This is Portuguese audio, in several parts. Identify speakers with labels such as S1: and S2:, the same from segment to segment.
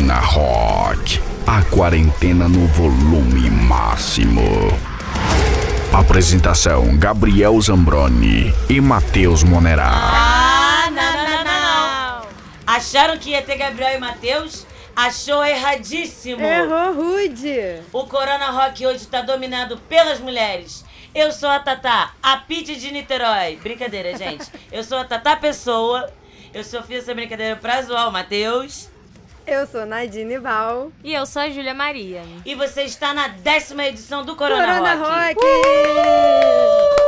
S1: Corona Rock. A quarentena no volume máximo. Apresentação: Gabriel Zambroni e Matheus Monerá.
S2: Ah, não, não, não, não. Acharam que ia ter Gabriel e Matheus? Achou erradíssimo.
S3: Errou rude.
S2: O Corona Rock hoje tá dominado pelas mulheres. Eu sou a Tatá, a Pete de Niterói. Brincadeira, gente. Eu sou a Tatá Pessoa. Eu só fiz essa brincadeira pra zoar o Matheus.
S3: Eu sou Nadine Val.
S4: E eu sou a Júlia Maria.
S2: E você está na décima edição do Corona,
S3: Corona
S2: Rock.
S3: Rock.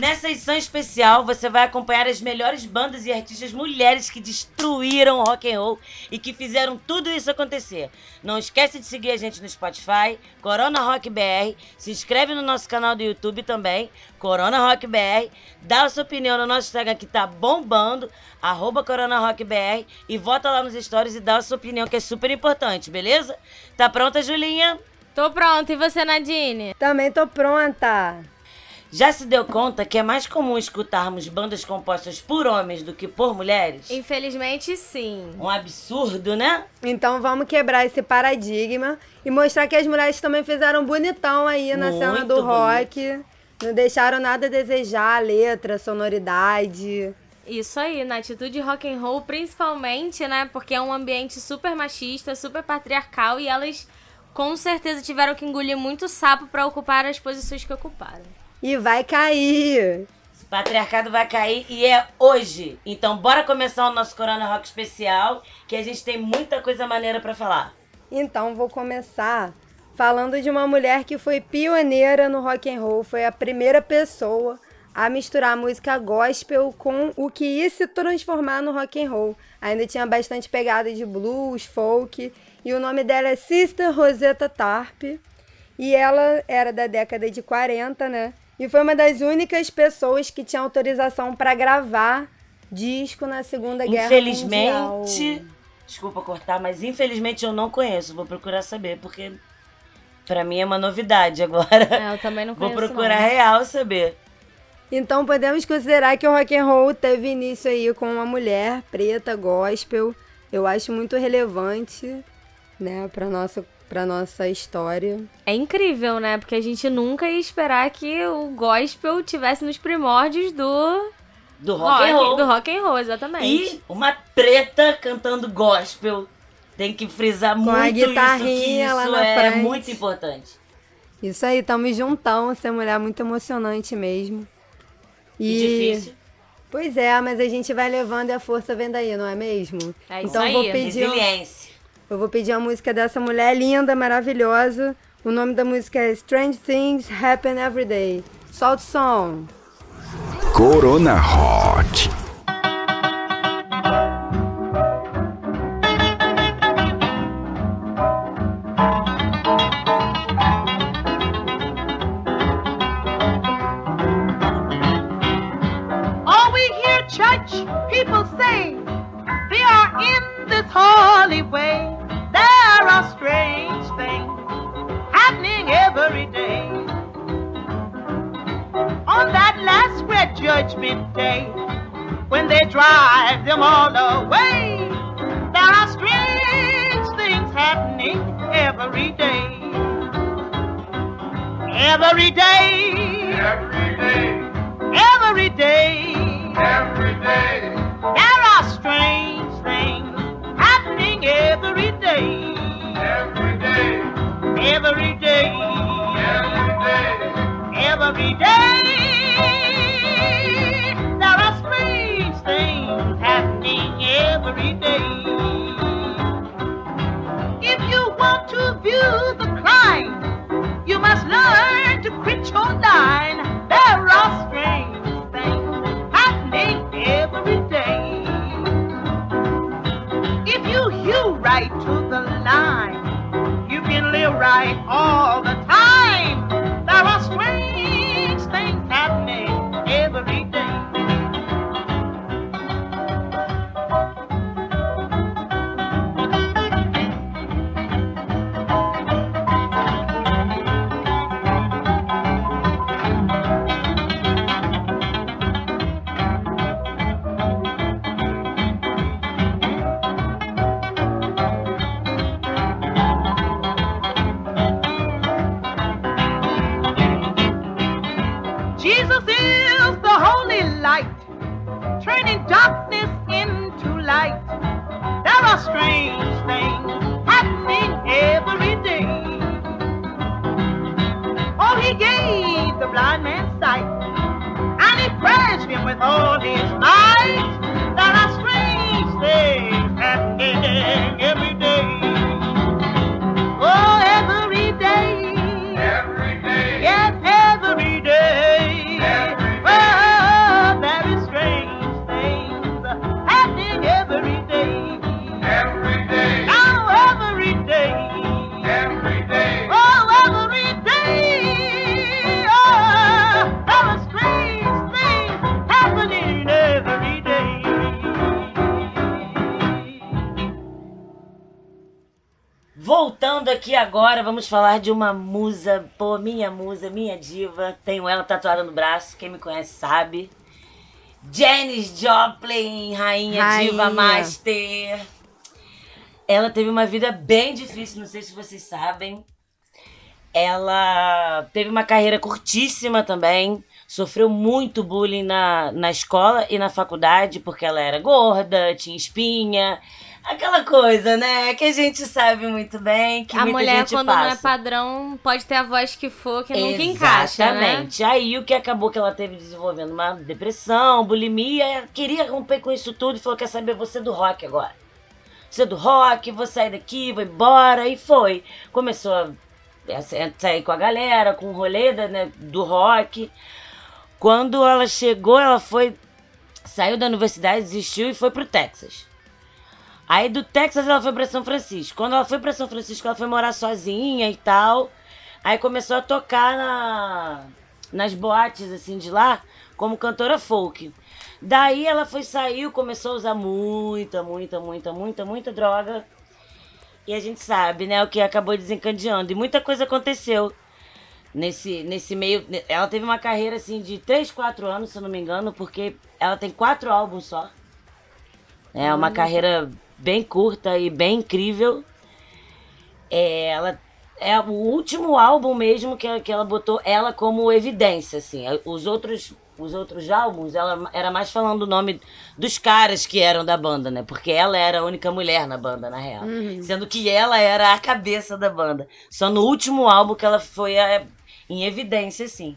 S2: Nessa edição especial, você vai acompanhar as melhores bandas e artistas mulheres que destruíram o rock and roll e que fizeram tudo isso acontecer. Não esquece de seguir a gente no Spotify, Corona Rock BR, se inscreve no nosso canal do YouTube também, Corona Rock BR, dá a sua opinião no nosso Instagram que tá bombando, arroba Corona Rock BR, e vota lá nos stories e dá a sua opinião que é super importante, beleza? Tá pronta, Julinha?
S4: Tô pronta, e você, Nadine?
S3: Também tô pronta.
S2: Já se deu conta que é mais comum escutarmos bandas compostas por homens do que por mulheres?
S4: Infelizmente, sim.
S2: Um absurdo, né?
S3: Então vamos quebrar esse paradigma e mostrar que as mulheres também fizeram bonitão aí na cena
S2: Muito
S3: do rock. Não deixaram nada a desejar, a letra, a sonoridade.
S4: Isso aí, na atitude rock and roll, principalmente, né? Porque é um ambiente super machista, super patriarcal e elas com certeza tiveram que engolir muito sapo pra ocupar as posições que ocuparam.
S3: E vai cair.
S2: O patriarcado vai cair e é hoje. Então bora começar o nosso Corona Rock especial, que a gente tem muita coisa maneira pra falar.
S3: Então vou começar falando de uma mulher que foi pioneira no rock and roll, foi a primeira pessoa a misturar a música gospel com o que ia se transformar no rock and roll. Ainda tinha bastante pegada de blues, folk, e o nome dela é Sister Rosetta Tarp. E ela era da década de 40, né? E foi uma das únicas pessoas que tinha autorização para gravar disco na Segunda Guerra Mundial.
S2: Infelizmente, desculpa cortar, mas infelizmente eu não conheço. Vou procurar saber, porque pra mim é uma novidade agora.
S4: É, eu também não
S2: Vou
S4: conheço
S2: procurar
S4: não.
S2: real saber.
S3: Então podemos considerar que o rock and roll teve início aí com uma mulher preta gospel. Eu acho muito relevante, né, para nossa para nossa história.
S4: É incrível, né? Porque a gente nunca ia esperar que o gospel tivesse nos primórdios do
S2: Do rock, and roll.
S4: do rock and roll, exatamente.
S2: E uma preta cantando gospel. Tem que frisar
S3: a
S2: muito
S3: guitarrinha
S2: isso, que
S3: lá
S2: isso
S3: na
S2: é
S3: frente.
S2: muito importante.
S3: Isso aí, tamo juntão, essa mulher é muito emocionante mesmo.
S2: E difícil.
S3: Pois é, mas a gente vai levando e a força vem daí, não é mesmo?
S4: É isso
S3: então
S4: aí,
S3: eu vou pedir,
S2: Resiliência.
S3: Eu vou pedir a música dessa mulher linda, maravilhosa. O nome da música é Strange Things Happen Every Day. Solta o som.
S1: Corona Rock.
S2: Vamos falar de uma musa, pô, minha musa, minha diva. Tenho ela tatuada no braço, quem me conhece sabe. Janis Joplin, rainha,
S3: Rainha.
S2: diva master. Ela teve uma vida bem difícil, não sei se vocês sabem. Ela teve uma carreira curtíssima também. Sofreu muito bullying na, na escola e na faculdade, porque ela era gorda, tinha espinha. Aquela coisa, né? Que a gente sabe muito bem. Que
S4: a mulher, quando
S2: passa.
S4: não é padrão, pode ter a voz que for, que nunca encaixa, né?
S2: Exatamente. Aí o que acabou que ela teve desenvolvendo uma depressão, bulimia, queria romper com isso tudo e falou: quer saber, você é do rock agora. Você é do rock, vou sair daqui, vou embora. E foi. Começou a a sair com a galera, com o rolê da- né, do rock. Quando ela chegou, ela foi. Saiu da universidade, desistiu e foi pro Texas. Aí do Texas ela foi pra São Francisco. Quando ela foi pra São Francisco, ela foi morar sozinha e tal. Aí começou a tocar na, nas boates assim de lá como cantora folk. Daí ela foi saiu, começou a usar muita, muita, muita, muita, muita droga. E a gente sabe, né, o que acabou desencadeando. E muita coisa aconteceu nesse, nesse meio. Ela teve uma carreira assim de 3, 4 anos, se eu não me engano, porque ela tem quatro álbuns só. É uma carreira bem curta e bem incrível. É, ela é o último álbum mesmo que, ela- que ela botou ela como evidência, assim. Os outros, os outros álbuns, ela era mais falando o nome dos caras que eram da banda, né? Porque ela era a única mulher na banda, na real. Sendo que ela era a cabeça da banda. Só no último álbum que ela foi a- em evidência, assim.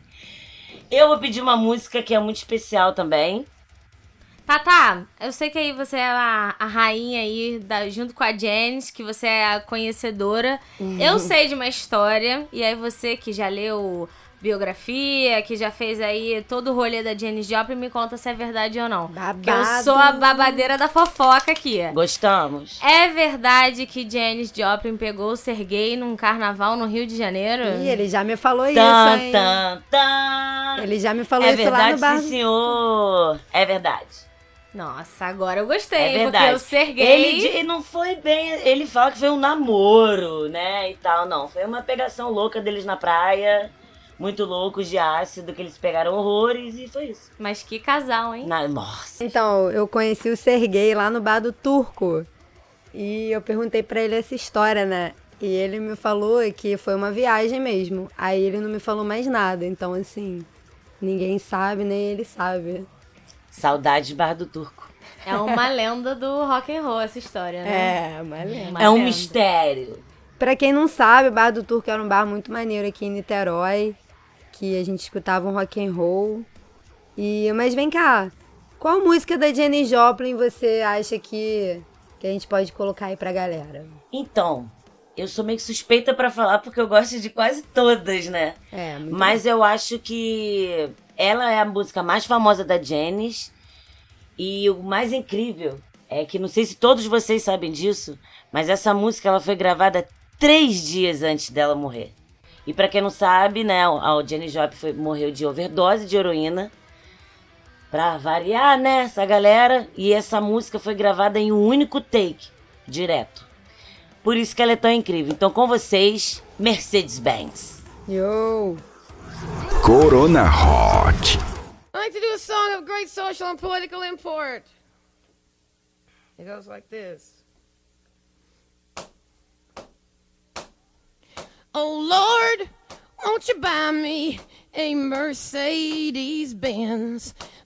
S2: Eu vou pedir uma música que é muito especial também.
S4: Tata, eu sei que aí você é a, a rainha aí, da- junto com a Janice, que você é a conhecedora.
S3: Uhum.
S4: Eu sei de uma história, e aí você que já leu biografia, que já fez aí todo o rolê da Janis Joplin, me conta se é verdade ou não. Que eu
S3: Babado.
S4: sou a babadeira da fofoca aqui.
S2: Gostamos.
S4: É verdade que Janis Joplin pegou o Sergei num carnaval no Rio de Janeiro?
S3: Ih, ele já me falou isso,
S2: Tan,
S3: hein?
S2: tan, tan.
S3: Ele já me falou
S2: É
S3: isso lá
S2: verdade,
S3: no bar.
S2: sim, senhor. É verdade.
S4: Nossa, agora eu gostei,
S2: É
S4: porque
S2: verdade.
S4: o Sergei...
S2: Ele di- não foi bem. Ele fala que foi um namoro, né? E tal. Não, foi uma pegação louca deles na praia. Muito loucos de ácido, que eles pegaram horrores e foi isso.
S4: Mas que casal, hein?
S2: Na- nossa.
S3: Então, eu conheci o Serguei lá no bar do Turco. E eu perguntei pra ele essa história, né? E ele me falou que foi uma viagem mesmo. Aí ele não me falou mais nada. Então, assim, ninguém sabe, nem ele sabe.
S2: Saudade Bar do Turco.
S4: É uma lenda do rock and roll essa história, né?
S3: É.
S4: Uma
S2: é um
S4: lenda.
S2: mistério.
S3: Pra quem não sabe, o Bar do Turco era um bar muito maneiro aqui em Niterói, que a gente escutava um rock and roll. E mas vem cá, qual música da Jenny Joplin você acha que que a gente pode colocar aí pra galera?
S2: Então, eu sou meio suspeita pra falar porque eu gosto de quase todas, né?
S3: É,
S2: Mas eu acho que ela é a música mais famosa da Janis. E o mais incrível é que, não sei se todos vocês sabem disso, mas essa música ela foi gravada três dias antes dela morrer. E pra quem não sabe, né, a Janis Joplin foi, morreu de overdose de heroína. Pra variar, né, essa galera. E essa música foi gravada em um único take, direto. Por isso que ela é tão incrível. Então, com vocês, Mercedes-Benz.
S3: Yo!
S1: Corona Rock.
S5: I like to do a song of great social and political import. It goes like this. Oh Lord, won't you buy me a Mercedes Benz.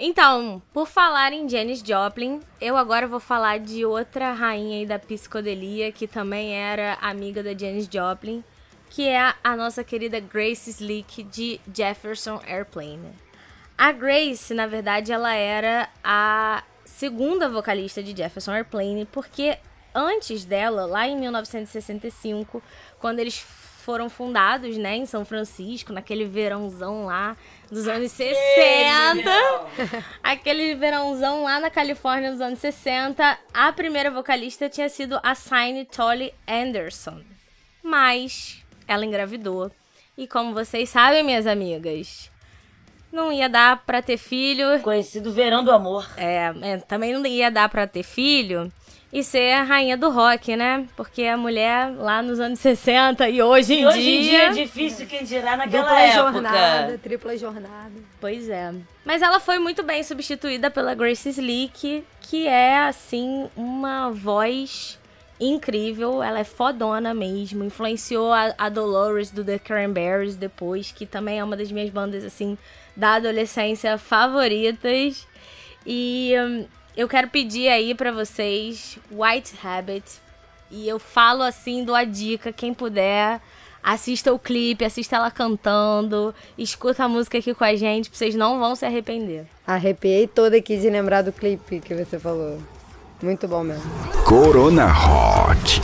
S4: Então, por falar em Janis Joplin, eu agora vou falar de outra rainha aí da psicodelia que também era amiga da Janis Joplin, que é a nossa querida Grace Slick de Jefferson Airplane. A Grace, na verdade, ela era a segunda vocalista de Jefferson Airplane, porque antes dela, lá em 1965, quando eles foram fundados, né, em São Francisco, naquele verãozão lá dos anos 60. aquele verãozão lá na Califórnia dos anos 60, a primeira vocalista tinha sido a Signe Tolly Anderson. Mas ela engravidou. E como vocês sabem, minhas amigas, não ia dar pra ter filho.
S2: Conhecido Verão do Amor.
S4: É, é, também não ia dar pra ter filho e ser a rainha do rock, né? Porque a mulher lá nos anos 60 e hoje em
S2: E hoje
S4: dia.
S2: em dia é difícil quem dirá naquela
S3: Dupla
S2: época.
S3: jornada, tripla jornada.
S4: Pois é. Mas ela foi muito bem substituída pela Grace Slick, que é, assim, uma voz incrível. Ela é fodona mesmo. Influenciou a, a Dolores do The Cranberries depois, que também é uma das minhas bandas, assim, da adolescência favoritas. E hum, eu quero pedir aí pra vocês White Habit. E eu falo assim, dou a dica, quem puder. Assista o clipe, assista ela cantando, escuta a música aqui com a gente, vocês não vão se arrepender.
S3: Arrepiei toda aqui de lembrar do clipe que você falou. Muito bom mesmo.
S1: Corona Hot.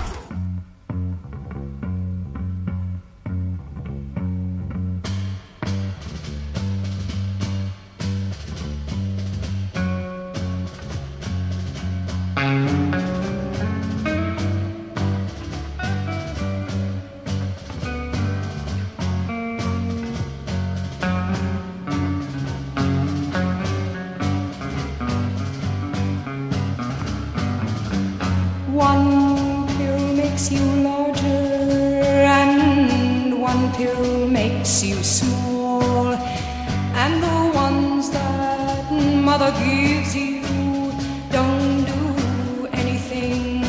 S6: Makes you larger, and one pill makes you small. And the ones that mother gives you don't do anything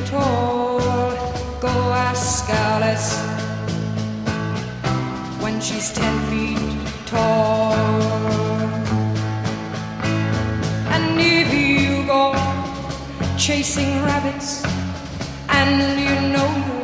S6: at all. Go ask Alice when she's ten feet tall. And if you go chasing rabbits and you know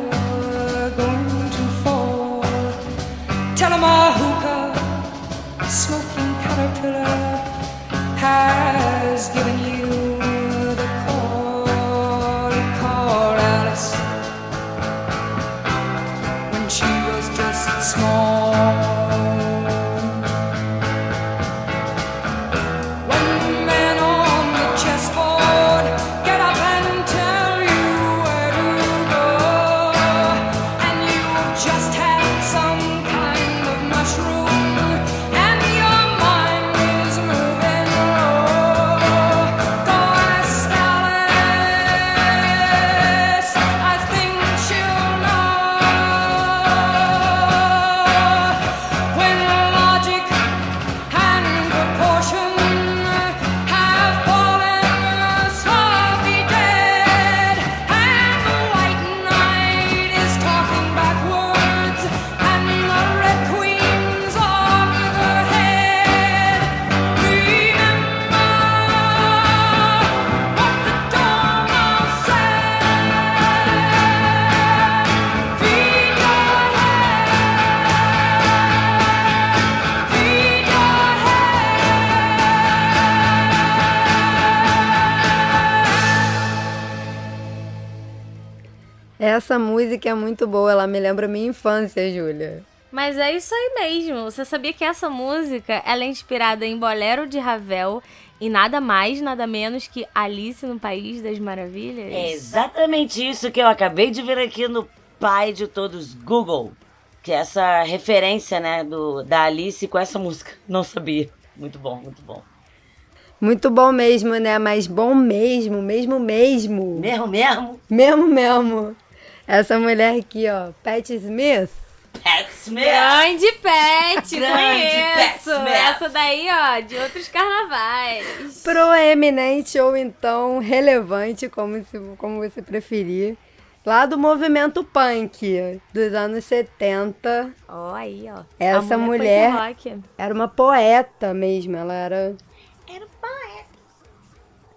S3: música é muito boa, ela me lembra minha infância, Júlia.
S4: Mas é isso aí mesmo. Você sabia que essa música ela é inspirada em Bolero de Ravel e nada mais, nada menos que Alice no País das Maravilhas?
S2: É exatamente isso que eu acabei de ver aqui no pai de todos, Google. Que é essa referência, né, do, da Alice com essa música. Não sabia. Muito bom, muito bom.
S3: Muito bom mesmo, né? Mas bom mesmo, mesmo mesmo.
S2: Mesmo, mesmo?
S3: Mesmo mesmo. Essa mulher aqui, ó, Pat Smith.
S2: Pat Smith.
S4: Grande Pet,
S2: Grande Pat
S4: conheço.
S2: Smith.
S4: Essa daí, ó, de outros carnavais.
S3: Proeminente ou então relevante, como, se, como você preferir. Lá do movimento punk dos anos 70.
S4: Ó, aí, ó.
S3: Essa
S4: A
S3: mulher-
S4: rock.
S3: Era uma poeta mesmo. Ela era.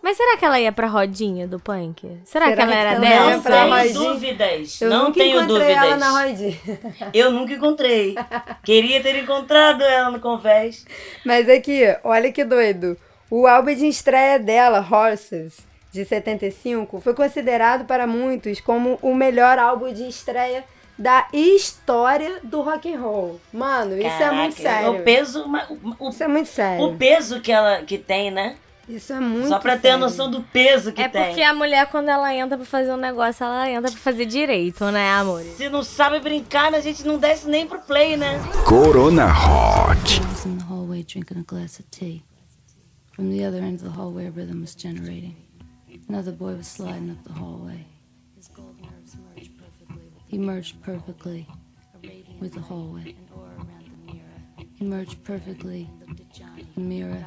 S4: Mas será que ela ia pra rodinha do punk? Será,
S3: Será
S4: que ela
S3: que
S4: era
S3: ela
S4: dela?
S2: Não tenho dúvidas.
S3: Eu
S2: não
S3: nunca
S2: tenho
S3: encontrei
S2: dúvidas.
S3: ela na rodinha.
S2: Eu nunca encontrei. Queria ter encontrado ela no Confess.
S3: Mas aqui, olha que doido. O álbum de estreia dela, Horses, de 75, foi considerado para muitos como o melhor álbum de estreia da história do rock and roll. Mano, isso é muito
S2: Caraca,
S3: sério.
S2: O peso, ma- o,
S3: Isso é muito sério.
S2: o peso que ela que tem, né?
S3: Isso é muito
S2: Só pra ter a
S3: sério.
S2: noção do peso que
S4: É
S2: tem.
S4: porque a mulher, quando ela entra pra fazer um negócio, ela entra pra fazer direito, né, amor?
S2: Se não sabe brincar, a gente não desce nem pro play, né?
S1: Corona Hot.
S7: In the hallway drinking a glass of tea. From the other end of the hallway, a rhythm was generating. Another boy was sliding up the hallway. His gold nerves merged perfectly. He merged perfectly with the hallway. He merged perfectly. The mirror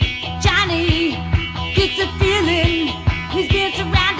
S7: Johnny. Gets a feeling he's being surrounded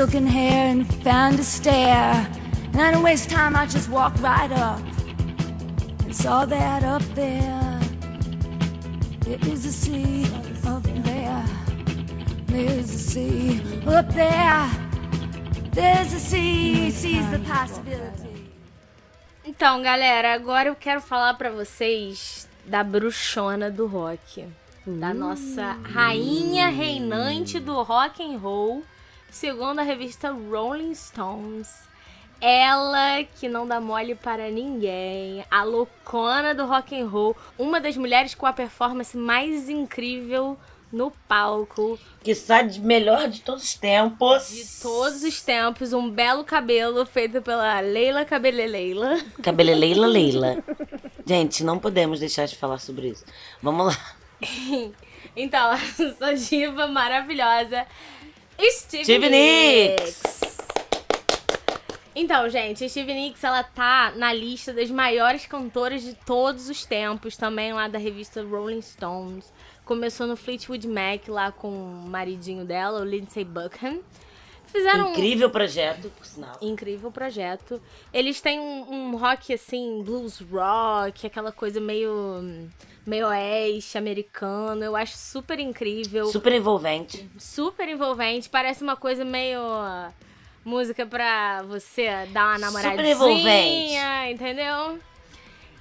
S7: silken hair and found a stair. And I didn't waste time, I just walked right up and saw that up there. There is a sea up there. There's a sea up there. There's a sea, sees the possibility.
S4: Então, galera, agora eu quero falar pra vocês da bruxona do rock. Da nossa rainha reinante do rock and roll, segundo a revista Rolling Stones. Ela que não dá mole para ninguém, a loucona do rock and roll, uma das mulheres com a performance mais incrível no palco
S2: Que sai de melhor de todos os tempos.
S4: de todos os tempos, um belo cabelo feito pela Leila Cabeleleila.
S2: Cabeleleila Leila. Gente, não podemos deixar de falar sobre isso. Vamos lá.
S4: Então, essa diva maravilhosa, Stevie,
S2: Stevie
S4: Nicks. Então, gente, a Stevie Nicks, ela tá na lista das maiores cantoras de todos os tempos, também lá da revista Rolling Stones. Começou no Fleetwood Mac, lá com o maridinho dela, o Lindsey Buckingham. Fizeram um
S2: Incrível projeto, por sinal.
S4: incrível projeto. Eles têm um, um rock assim, blues rock, aquela coisa meio meio oeste americano. Eu acho super incrível,
S2: Super envolvente.
S4: super envolvente. Parece uma coisa meio música pra você dar uma
S2: Super
S4: namoradinha,
S2: envolvente.
S4: entendeu?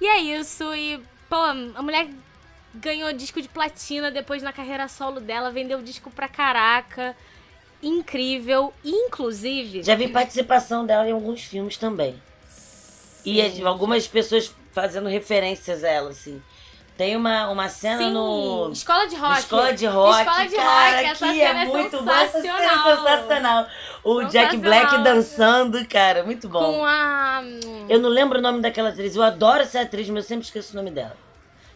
S4: E é isso. E pô, a mulher ganhou disco de platina depois na carreira solo dela, vendeu disco pra caraca. Incrível, inclusive.
S2: Já vi participação dela em alguns filmes também. E as- algumas pessoas fazendo referências a ela, assim. Tem uma, uma cena
S4: Sim,
S2: no.
S4: Escola de Rock.
S2: Escola de Rock,
S4: Escola de
S2: cara,
S4: Rock, essa
S2: que é
S4: é
S2: muito bom. Essa cena é
S4: sensacional.
S2: sensacional. O Jack. Black dançando, cara, muito bom.
S4: Com a
S2: Eu não lembro o nome daquela atriz. Eu adoro essa atriz, mas eu sempre esqueço o nome dela.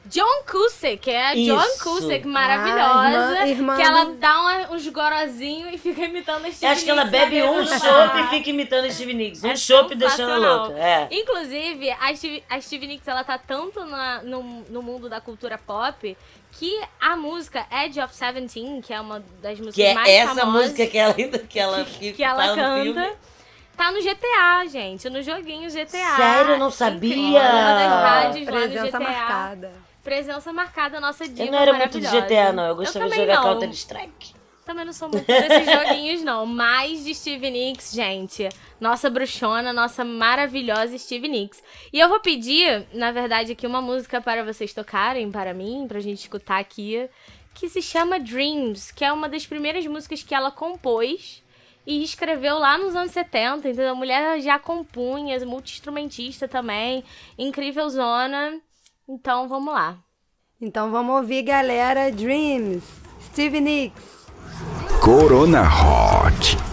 S4: John Cusack, que é a
S2: Isso.
S4: John Cusack, maravilhosa.
S3: Ah, irmã- irmã
S4: que ela dá uma- uns gorozinhos e fica imitando a Stevie
S2: Eu acho que ela
S4: Nicks
S2: bebe um
S4: do
S2: chopp e fica imitando a Stevie Nicks. Um
S4: É
S2: chopp deixando ela louca. É.
S4: Inclusive, a Stevie, a Stevie Nicks, ela tá tanto na- no, no mundo da cultura pop que a música Edge of Seventeen, que é uma das músicas
S2: Que é
S4: mais
S2: essa
S4: famosas
S2: música que ela, que ela,
S4: que ela
S2: fala no filme.
S4: canta, tá no GTA, gente, no joguinho GTA.
S2: Sério? Eu não sabia.
S4: Incrível, uma das rádios lá no GTA.
S3: marcada.
S4: Presença marcada, nossa diva
S2: Eu não era muito de. GTA, não. Eu gostava de
S4: também
S2: jogar
S4: não.
S2: Counter Strike.
S4: Também não sou muito desses joguinhos, não. Mais de Stevie Nicks, gente. Nossa bruxona, nossa maravilhosa Stevie Nicks. E eu vou pedir, na verdade, aqui uma música para vocês tocarem, para mim, pra gente escutar aqui, que se chama Dreams, que é uma das primeiras músicas que ela compôs e escreveu lá nos anos 70, entendeu? A mulher já compunha, multi-instrumentista também, incrível zona. Então, vamos lá.
S3: Então vamos ouvir, galera. Dreams. Stevie Nicks.
S1: Corona Hot.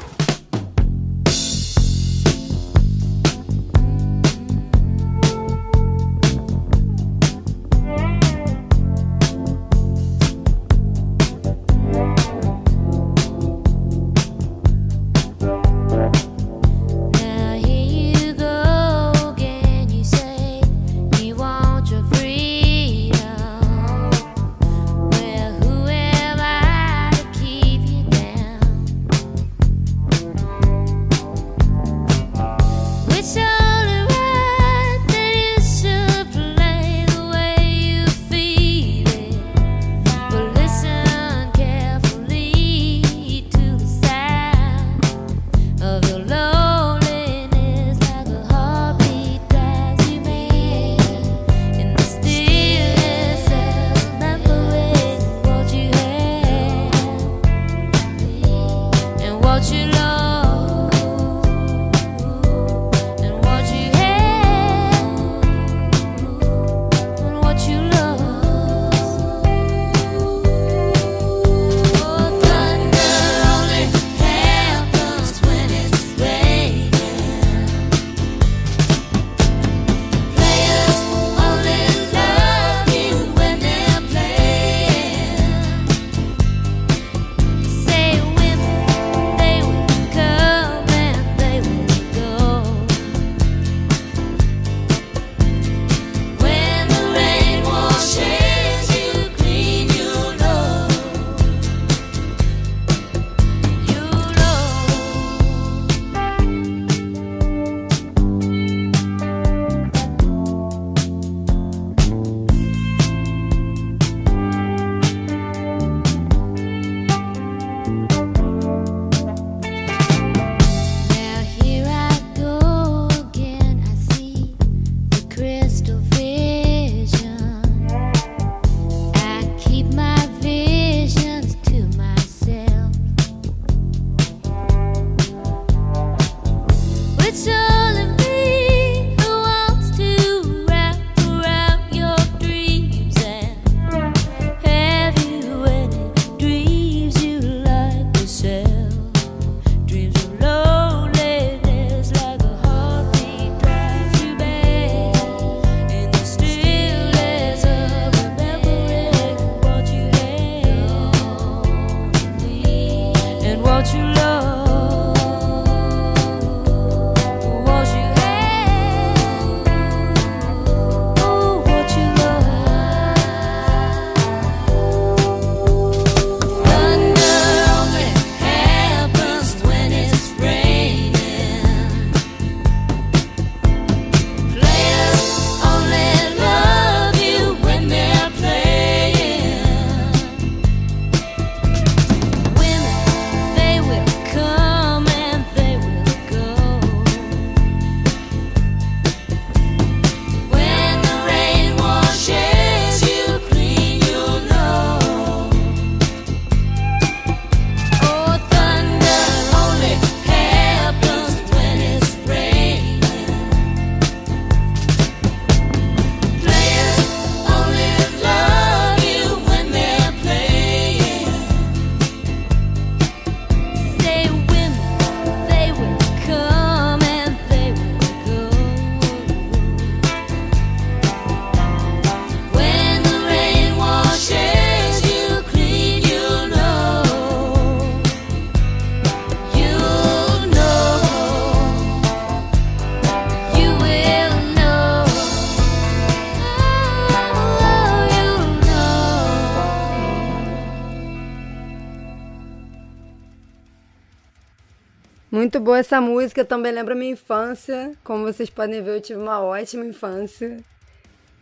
S3: Muito boa essa música, também lembra minha infância. Como vocês podem ver, eu tive uma ótima infância.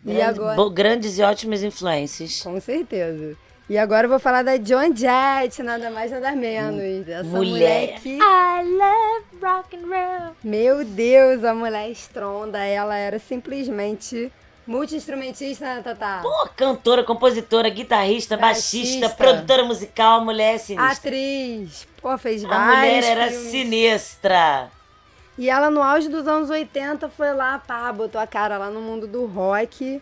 S3: E
S2: Grande-
S3: agora.
S2: bo- Grandes e ótimas influências.
S3: Com certeza. E agora eu vou falar da John Jett, nada mais nada menos. Essa mulher,
S2: Mulher.
S3: que.
S4: I love rock and roll.
S3: Meu Deus, a mulher estronda. Ela era simplesmente multi-instrumentista, né, Tatá?
S2: Pô, cantora, compositora, guitarrista, baixista,
S3: Baixista.
S2: produtora musical, mulher sinistra.
S3: Atriz. Pô, fez
S2: A
S3: vários
S2: mulher era
S3: filmes.
S2: sinistra.
S3: E ela, no auge dos anos 80, foi lá, pá, botou a cara lá no mundo do rock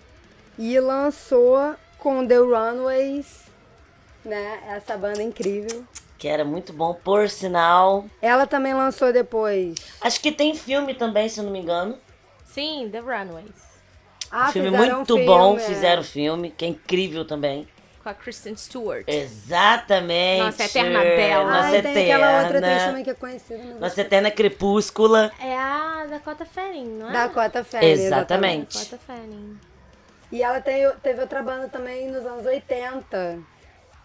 S3: e lançou com The Runaways, né? Essa banda incrível.
S2: Que era muito bom, por sinal.
S3: Ela também lançou depois.
S2: Acho que tem filme também, se eu não me engano.
S4: Sim, The Runaways.
S3: Ah,
S2: filme
S3: um
S2: muito
S3: filme,
S2: bom,
S3: é.
S2: fizeram filme, que é incrível também.
S4: Com a Kristen Stewart.
S2: Exatamente.
S4: Nossa, eterna bela.
S2: Nossa
S3: Ai, tem aquela outra atriz
S2: eterna.
S3: também que é conhecida. mas
S2: Nossa eterna crepúscula.
S4: É a Dakota Fanning, não é?
S3: Dakota Fanning.
S2: Exatamente.
S4: Dakota Fanning.
S3: E ela tem- teve outra banda também nos anos 80.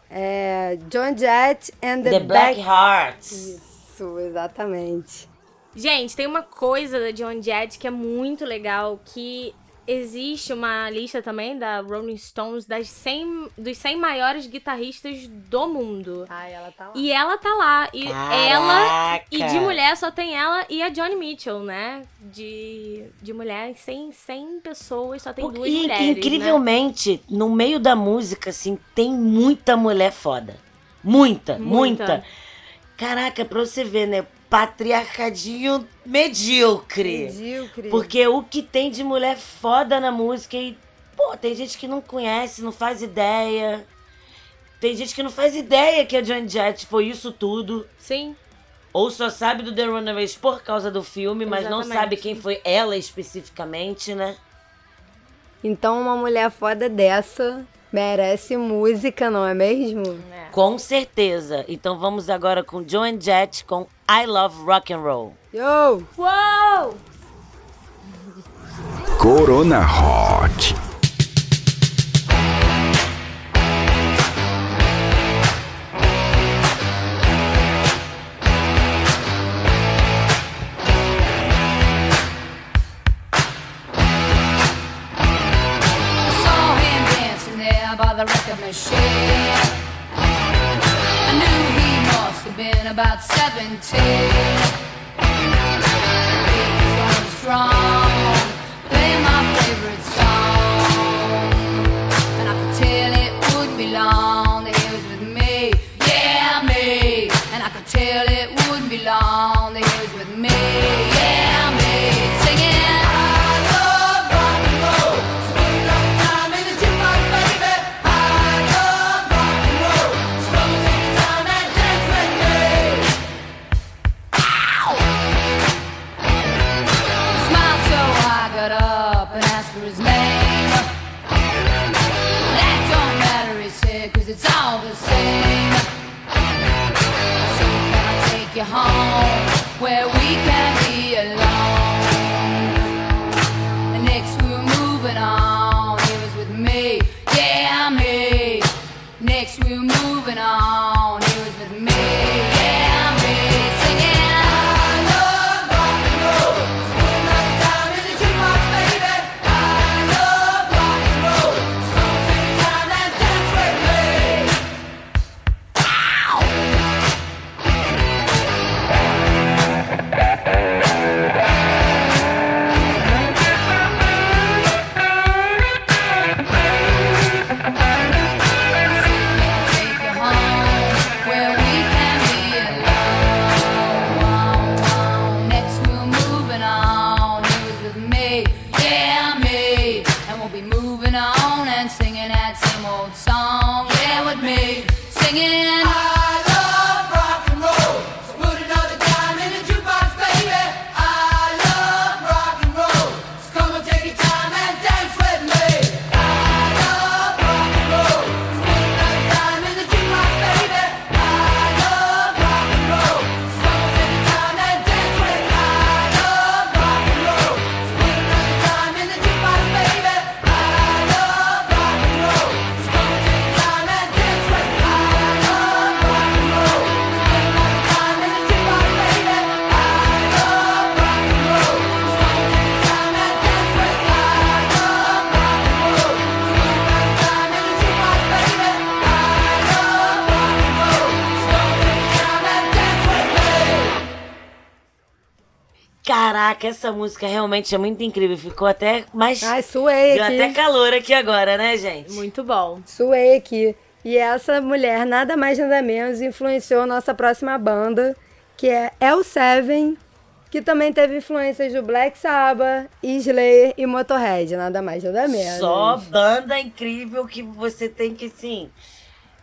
S3: É, John Jett and the,
S2: The Black Hearts.
S3: Isso, exatamente.
S4: Gente, tem uma coisa da John Jett que é muito legal, que existe uma lista também da Rolling Stones das 100, dos 100 maiores guitarristas do mundo.
S3: Ai, ela tá lá.
S4: E ela tá lá. E
S2: Caraca!
S4: ela. E de mulher só tem ela e a Johnny Mitchell, né? De, de mulher, 100, 100 pessoas, só tem
S2: Porque-
S4: duas
S2: e,
S4: mulheres. Né?
S2: incrivelmente, no meio da música, assim, tem muita mulher foda. Muita, muita.
S4: Muita.
S2: Caraca, pra você ver, né? Patriarcadinho medíocre.
S3: Medíocre.
S2: Porque o que tem de mulher foda na música e, pô, tem gente que não conhece, não faz ideia. Tem gente que não faz ideia que a Joan Jett foi isso tudo.
S4: Sim.
S2: Ou só sabe do The Runaways por causa do filme, mas não
S4: Exatamente.
S2: sabe quem foi ela especificamente, né?
S3: Então uma mulher foda dessa merece música, não é mesmo?
S2: Com certeza. Então vamos agora com Joan Jett com I Love Rock and Roll.
S3: Yo!
S4: Uou!
S8: Corona Hot.
S9: 17.
S2: Caraca, essa música realmente é muito incrível. Ficou até mais.
S3: Ai, suei
S2: Deu
S3: aqui.
S2: até calor aqui agora, né, gente?
S4: Muito bom.
S3: Suei aqui. E essa mulher, nada mais nada menos, influenciou nossa próxima banda, que é L7, que também teve influências do Black Sabbath, Slayer e Motorhead, nada mais nada menos.
S2: Só banda incrível que você tem que, assim.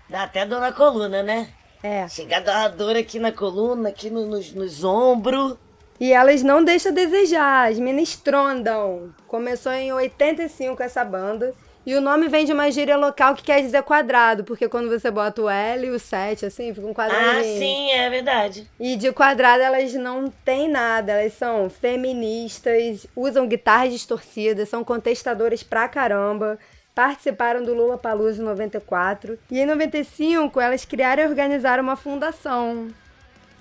S2: Dá até dor na coluna, né?
S3: É.
S2: Chega a dar dor aqui na coluna, aqui no- nos, nos ombros.
S3: E elas não deixam a desejar, as minas estrondam. Começou em 85 essa banda. E o nome vem de uma gíria local que quer dizer quadrado, porque quando você bota o L e o 7, assim, fica um quadradinho.
S2: Ah, sim, é verdade.
S3: E de quadrado elas não têm nada, elas são feministas, usam guitarras distorcidas, são contestadoras pra caramba, participaram do Lula Palusa em 94. E em 95 elas criaram e organizaram uma fundação,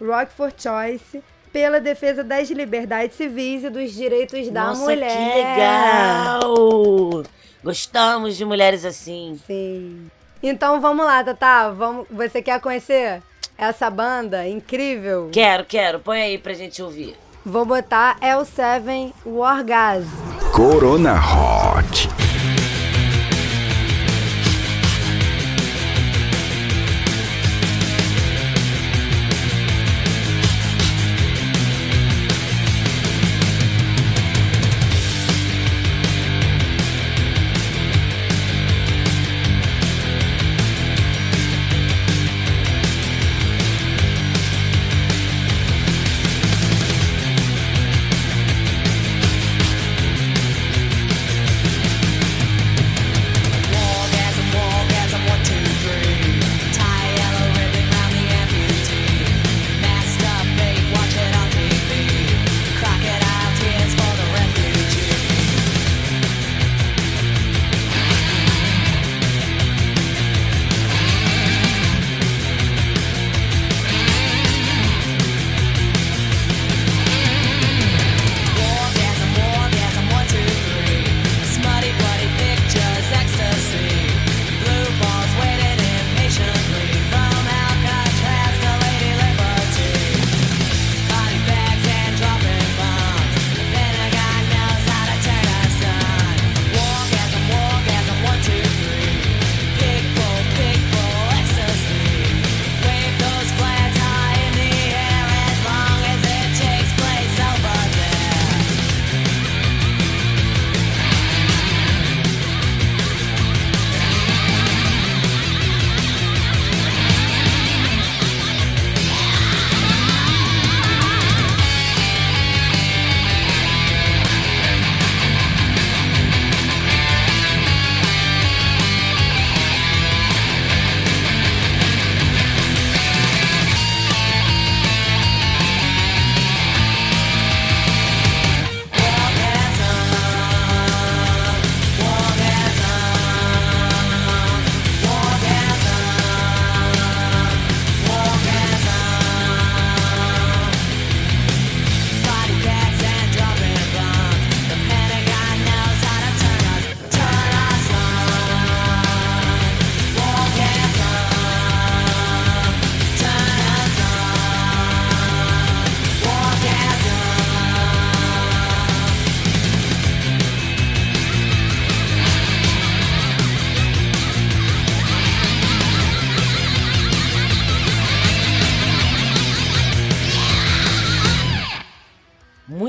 S3: Rock for Choice, pela defesa das liberdades civis e dos direitos da
S2: Nossa,
S3: mulher.
S2: que legal! Gostamos de mulheres assim.
S3: Sim. Então vamos lá, Tata. Vamos... Você quer conhecer essa banda incrível?
S2: Quero, quero. Põe aí pra gente ouvir.
S3: Vou botar L7 Wargasm.
S1: Corona Hot.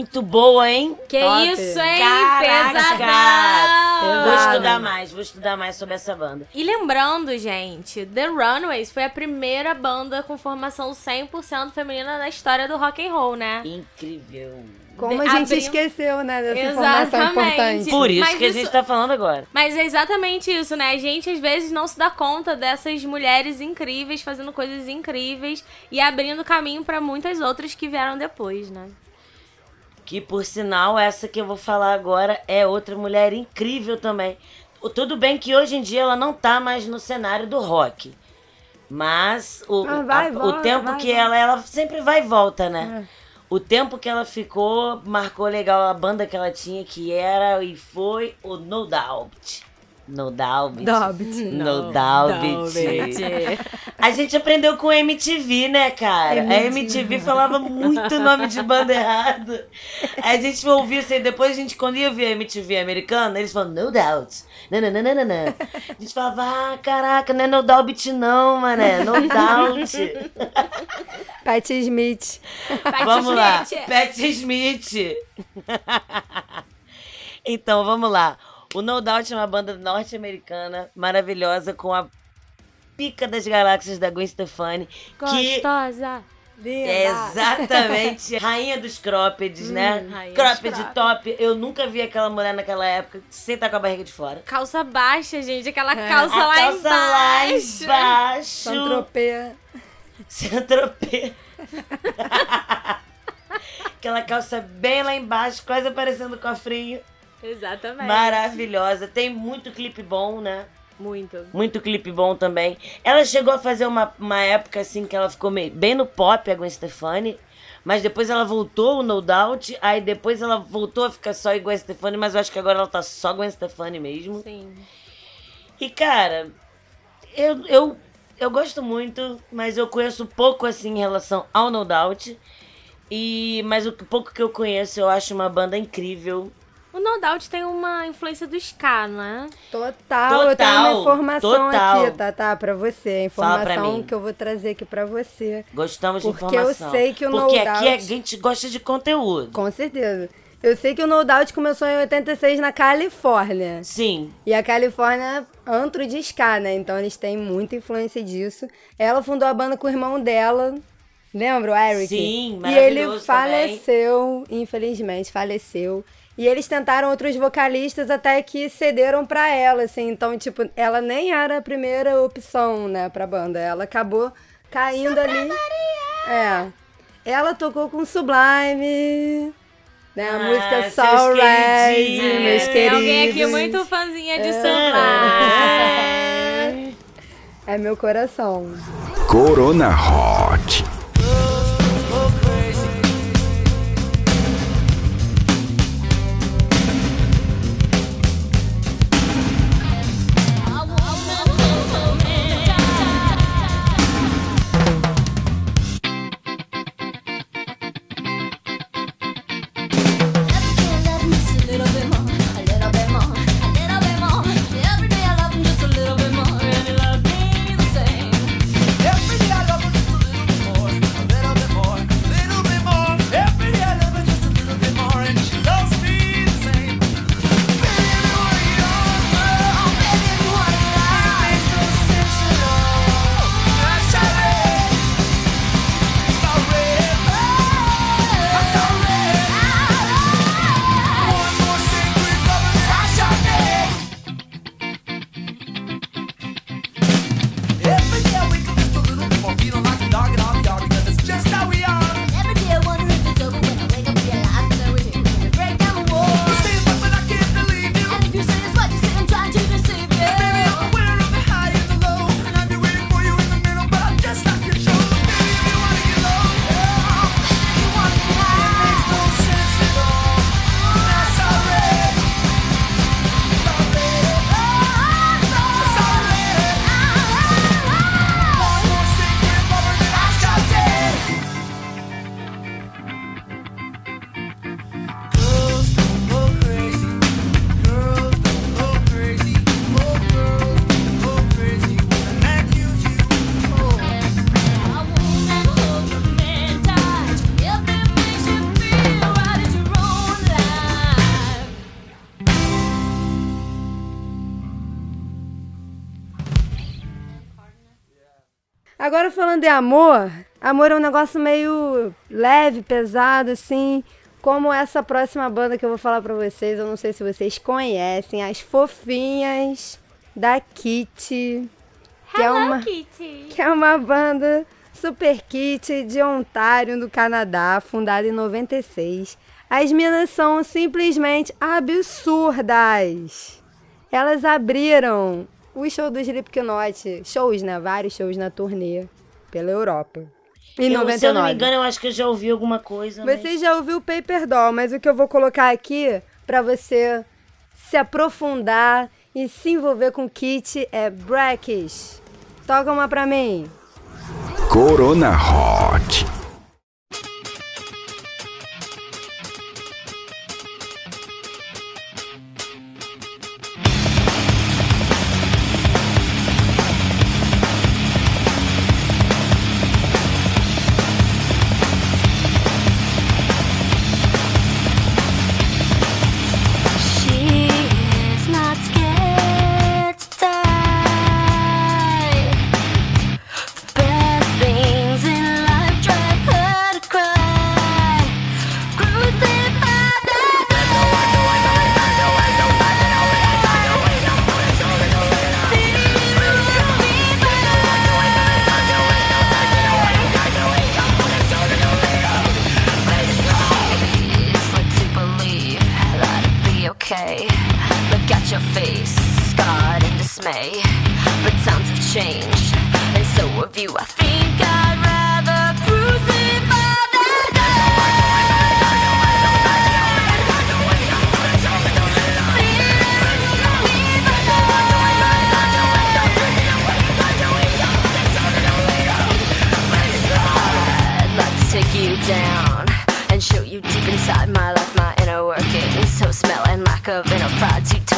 S2: Muito boa, hein?
S4: Que
S3: Top.
S4: isso, hein?
S2: Caraca!
S4: Pesadão!
S2: Vou estudar mais, vou estudar mais sobre essa banda.
S4: E lembrando, gente, The Runaways foi a primeira banda com formação 100% feminina na história do rock and roll, né?
S2: Incrível.
S3: Como a gente
S4: abrindo-
S3: esqueceu, né, dessa informação
S4: Exatamente.
S3: importante.
S2: Por isso
S4: Mas
S2: que a
S4: isso-
S2: gente tá falando agora.
S4: Mas é exatamente isso, né? A gente às vezes não se dá conta dessas mulheres incríveis fazendo coisas incríveis e abrindo caminho pra muitas outras que vieram depois, né?
S2: Que por sinal, essa que eu vou falar agora é outra mulher incrível também. Tudo bem que hoje em dia ela não tá mais no cenário do rock. Mas o,
S3: Ah, vai,
S2: a-
S3: volta,
S2: o tempo
S3: vai,
S2: que ela, ela sempre vai e volta, né? O tempo que ela ficou marcou legal a banda que ela tinha, que era e foi o No Doubt. No Doubt.
S3: Dobbit.
S2: No Doubt. A gente aprendeu com MTV, né, cara? A MTV falava muito nome de banda errado. Aí a gente ouvia aí. Depois a gente, quando ia ver a MTV americana, eles falavam, no doubt. Nananana. A gente falava, ah, caraca, não é no doubt não, mané. No doubt.
S3: Pat Smith.
S2: vamos lá.
S4: Smith.
S2: Pat Smith. então, vamos lá. O No Doubt é uma banda norte-americana maravilhosa com a pica das galáxias da Gwen Stefani. Que
S4: Gostosa!
S2: é exatamente rainha dos croppeds, né?
S4: rainha dos
S2: Cropped
S4: cropped.
S2: top. Eu nunca vi aquela mulher naquela época sem estar com a barriga de fora.
S4: Calça baixa, gente. Aquela calça
S2: a
S4: lá
S2: calça lá
S4: embaixo.
S2: embaixo.
S3: Santropê.
S2: Saint-Tropez. Aquela calça bem lá embaixo, quase aparecendo o cofrinho.
S4: Exatamente.
S2: Maravilhosa. Tem muito clipe bom, né?
S4: Muito.
S2: Muito clipe bom também. Ela chegou a fazer uma, uma época assim que ela ficou meio, bem no pop, a Gwen Stefani. Mas depois ela voltou, o No Doubt. Aí depois ela voltou a ficar só Gwen Stefani. Mas eu acho que agora ela tá só Gwen Stefani mesmo.
S4: Sim.
S2: E cara, eu, eu, eu gosto muito, mas eu conheço pouco assim em relação ao No Doubt. E, mas o pouco que eu conheço, eu acho uma banda incrível.
S4: O No Doubt tem uma influência do ska, né?
S3: Total, eu tenho uma
S2: Total,
S3: informação
S2: total.
S3: aqui, tá, tá, pra você. A informação que eu vou trazer aqui pra você.
S2: Gostamos
S3: Porque
S2: de
S3: eu
S2: informação.
S3: sei que o No
S2: Porque aqui a
S3: Doubt-
S2: gente gosta de conteúdo.
S3: Com certeza. Eu sei que o No Doubt começou em 86 na Califórnia.
S2: Sim.
S3: E a Califórnia é antro de ska, né? Então eles têm muita influência disso. Ela fundou a banda com o irmão dela. Lembra o Eric?
S2: Sim,
S3: E ele faleceu, infelizmente, faleceu. E eles tentaram outros vocalistas até que cederam pra ela, assim. Então, tipo, ela nem era a primeira opção, né, pra banda. Ela acabou caindo ali. É. Ela tocou com Sublime. Né, a
S2: Ah,
S3: música Soul Red,
S2: queridinhos.
S3: meus
S4: Tem
S3: queridos.
S4: alguém aqui muito fãzinha de Sublime.
S2: É.
S3: É meu coração.
S1: Corona Hot.
S3: Falando de amor, amor é um negócio meio leve, pesado, assim. Como essa próxima banda que eu vou falar pra vocês, eu não sei se vocês conhecem, as fofinhas da Kitty. Que é
S4: Hello,
S3: uma,
S4: Kitty.
S3: que é uma banda super kit de Ontário, no Canadá, fundada em 96. As minas são simplesmente absurdas. Elas abriram o show do Slipknot, shows, né? Vários shows na turnê pela Europa. Em
S2: Eu,
S3: 99.
S2: se eu não me engano, eu acho que eu já ouvi alguma coisa. mas-
S3: Você já ouviu Paper Doll, mas o que eu vou colocar aqui pra você se aprofundar e se envolver com Kit é Brackish. Toca uma pra mim.
S8: Corona Hot.
S10: Face, scarred in dismay. But times have changed, and so have you. I think I'd rather crucify that I'd like to take you down and show you deep inside my life, my inner workings. So smelling lack of inner pride to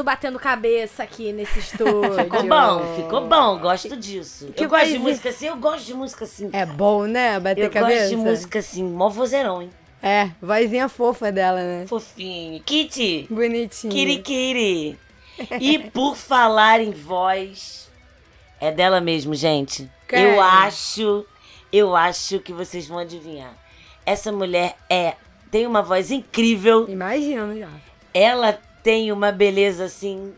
S4: mundo batendo cabeça aqui nesse estúdio.
S2: Ficou bom, ficou bom, gosto disso.
S3: Que
S2: eu gosto de música assim, eu gosto de música assim.
S3: É bom, né? Bater
S2: eu
S3: cabeça.
S2: gosto de música assim, mó vozeirão, hein?
S3: É, vozinha fofa dela, né?
S2: Fofinho. Kitty,
S3: Bonitinho.
S2: Kirikiri. E por falar em voz, é dela mesmo, gente. Eu acho, eu acho que vocês vão adivinhar. Essa mulher é tem uma voz incrível.
S3: Imagino já.
S2: Ela tem uma beleza assim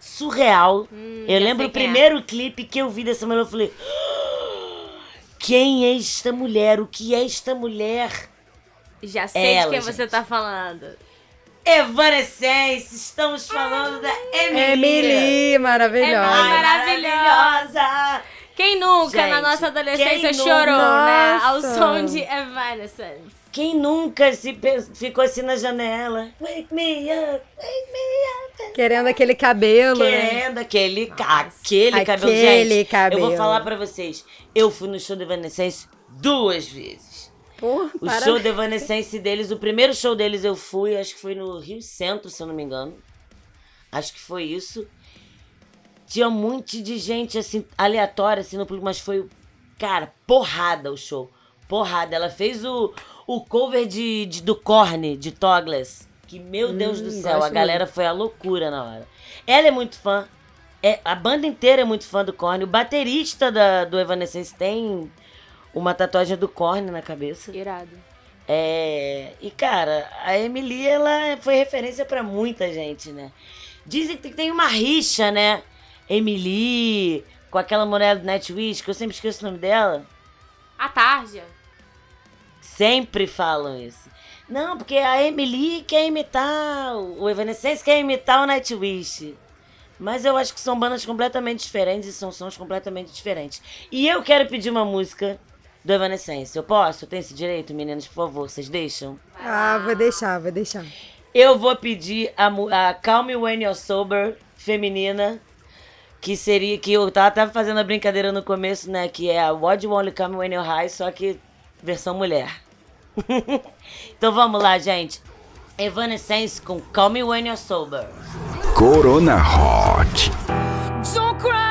S2: surreal. eu
S4: já
S2: lembro o
S4: é.
S2: primeiro clipe que eu vi dessa mulher, eu falei: "Ah, quem é esta mulher? O que é esta mulher?
S4: Já sei
S2: Ela,
S4: de quem
S2: gente.
S4: você tá falando.
S2: Evanescence, estamos falando da Emily.
S3: Emily,
S4: É
S3: maravilhosa.
S4: maravilhosa.
S2: Maravilhosa.
S4: Quem nunca na
S2: Gente,
S4: nossa adolescência chorou, né? Ao som de Evanescence.
S2: Quem nunca se ficou assim na janela? Wake me up, wake me up.
S3: Querendo aquele cabelo, né?
S2: Querendo aquele, aquele cabelo.
S3: Aquele
S2: Gente,
S3: cabelo.
S2: eu vou falar pra vocês. Eu fui no show do Evanescence duas vezes.
S3: Pô,
S2: O
S3: para-
S2: show do Evanescence deles, o primeiro show deles eu fui, acho que foi no Rio Centro, se eu não me engano. Acho que foi isso. Tinha um monte de gente, assim, aleatória, assim, no público, mas foi, cara, porrada o show. Porrada. Ela fez o, o cover de, de- do Korn, de Togless. Que, meu Deus do
S3: Hum,
S2: céu, a galera foi a loucura na hora. Ela é muito fã. É, a banda inteira é muito fã do Korn. O baterista da, do Evanescence tem uma tatuagem do Korn na cabeça.
S4: Irado.
S2: É, e cara, a Emily ela foi referência pra muita gente, né? Dizem que tem uma rixa, né? Emily com aquela mulher do Nightwish, que eu sempre esqueço o nome dela.
S4: A Tarja.
S2: Sempre falam isso. Não, porque a Emily quer imitar, o Evanescence quer imitar o Nightwish. Mas eu acho que são bandas completamente diferentes e são sons completamente diferentes. E eu quero pedir uma música do Evanescence. Eu posso? Eu tenho esse direito, meninas, por favor, vocês deixam?
S3: Ah, vou deixar, vou deixar.
S2: Eu vou pedir a, mu- a Calm Me When You're Sober, feminina. Que seria, que eu tava, tava fazendo a brincadeira no começo, né? Que é a What You Only Come When You're High, só que versão mulher. então vamos lá, gente. Evanescence com Calm Me When You're Sober.
S1: Corona Hot.
S6: Don't cry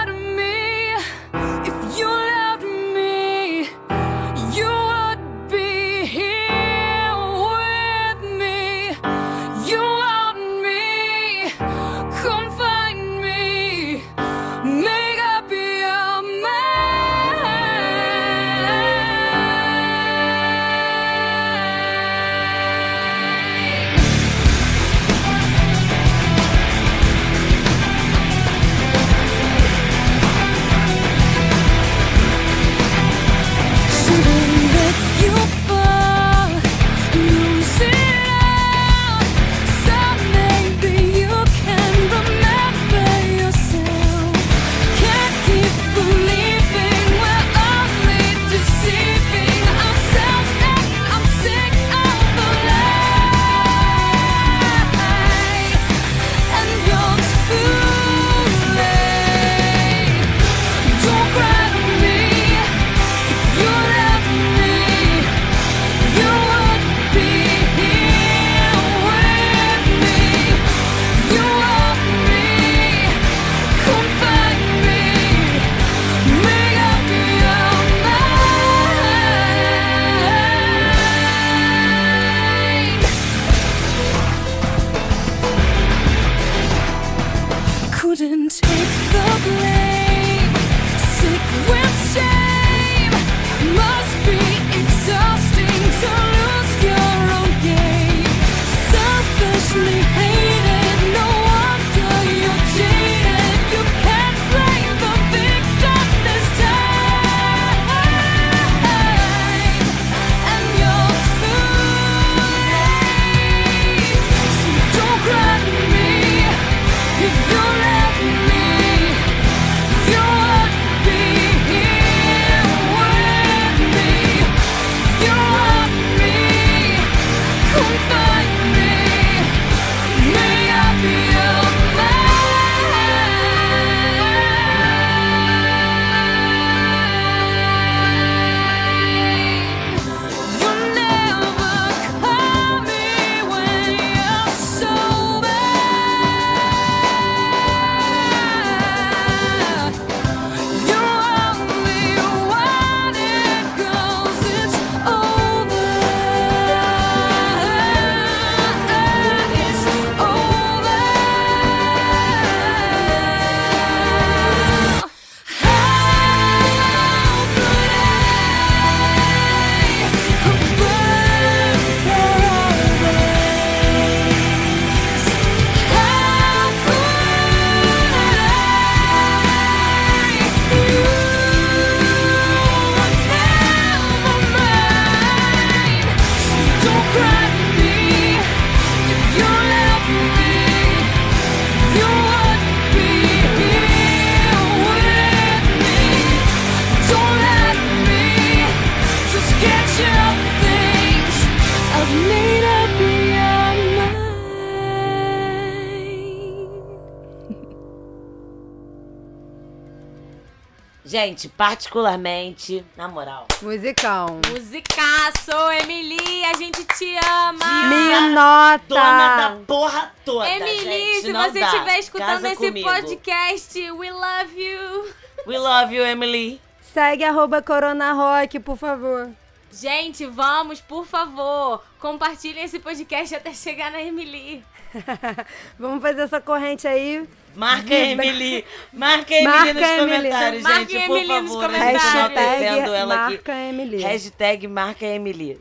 S2: Gente, particularmente, na moral.
S3: Musicão.
S4: Musicaço, Emily, a gente te ama.
S3: Me nota.
S2: Dona da porra toda,
S4: Emily,
S2: gente,
S4: se você
S2: dá.
S4: estiver escutando
S2: Casa
S4: esse
S2: comigo.
S4: podcast, we love you.
S2: We love you, Emily.
S3: Segue arroba Corona Rock, por favor.
S4: Gente, vamos, por favor, compartilhem esse podcast até chegar na Emily.
S3: Vamos fazer essa corrente aí.
S2: Marca a Emily. Marca a Emily
S3: Marca
S2: nos
S3: Emily.
S2: comentários,
S4: Marca
S2: gente, por
S4: Emily nos
S2: favor. tá
S3: Hashtag
S2: ela aqui.
S3: marca Emily.
S2: Hashtag marca Emily.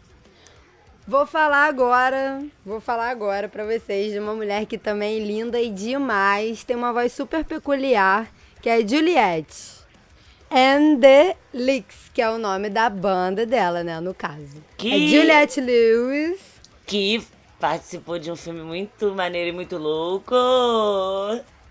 S3: Vou falar agora, vou falar agora pra vocês de uma mulher que também é linda e demais, tem uma voz super peculiar, que é Juliette. And the Licks, que é o nome da banda dela, né, no caso.
S2: Que-
S3: É Juliette Lewis.
S2: Que participou de um filme muito maneiro e muito louco.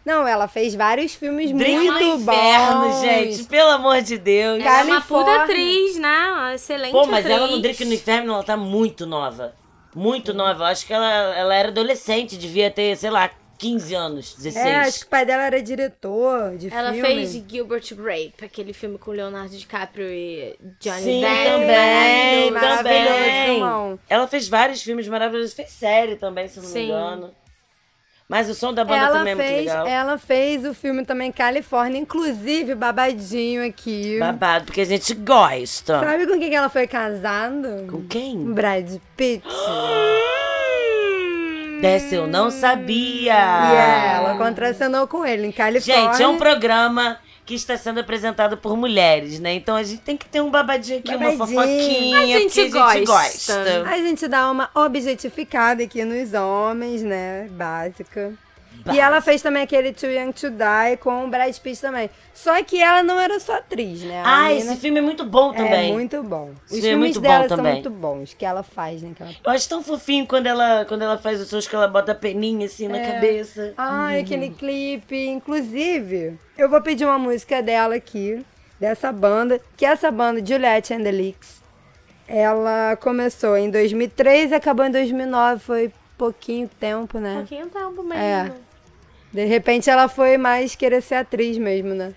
S3: Não, ela fez vários filmes
S2: Drink no
S3: muito
S2: Inferno,
S3: bons.
S2: gente. Pelo amor de Deus.
S4: Ela é uma puta
S3: Califórnia.
S4: atriz, né? Uma excelente
S2: Pô, mas
S4: atriz.
S2: ela no Drink no Inferno, ela tá muito nova. Muito nova. Eu acho que ela, ela era adolescente, devia ter, sei lá, 15 anos, 16.
S3: É, acho que o pai dela era diretor de
S4: Ela
S3: filme.
S4: fez Gilbert Grape, aquele filme com Leonardo DiCaprio e Johnny
S2: Sim,
S4: Depp.
S2: também, também.
S3: irmão.
S2: Ela fez vários filmes maravilhosos, fez série também, se não me
S4: Sim.
S2: engano. Mas o som da banda
S3: Ela
S2: também é muito
S3: fez,
S2: legal.
S3: ela fez o filme também Califórnia, inclusive babadinho aqui.
S2: Babado, porque a gente gosta.
S3: Sabe com quem que ela foi casada?
S2: Com quem?
S3: Brad Pitt.
S2: Dessa eu não sabia.
S3: E é, ela contracenou com ele em Califórnia.
S2: Gente, é um programa que está sendo apresentado por mulheres, né? Então a gente tem que ter um babadinho aqui, uma
S3: Babadinho.
S2: fofoquinha,
S4: A gente
S2: porque a gente
S4: gosta.
S2: gosta.
S3: A gente dá uma objetificada aqui nos homens, né? Básica. E ela fez também aquele Too Young to Die com o Brad Pitt também. Só que ela não era só atriz, né? A
S2: Ah,
S3: menina
S2: esse filme é muito bom também.
S3: É muito bom. Os
S2: Esse é
S3: filmes
S2: muito bom
S3: dela são
S2: também.
S3: muito bons, que ela faz, né? Que ela...
S2: Eu acho tão fofinho quando ela, quando ela faz os sons que ela bota a peninha assim na
S3: É.
S2: cabeça.
S3: Ai, aquele clipe. Inclusive, eu vou pedir uma música dela aqui, dessa banda, que essa banda, Juliette and the Leaks, ela começou em 2003 e acabou em 2009. Foi pouquinho tempo, né?
S4: Pouquinho tempo mesmo.
S3: É. De repente ela foi mais querer ser atriz mesmo, né?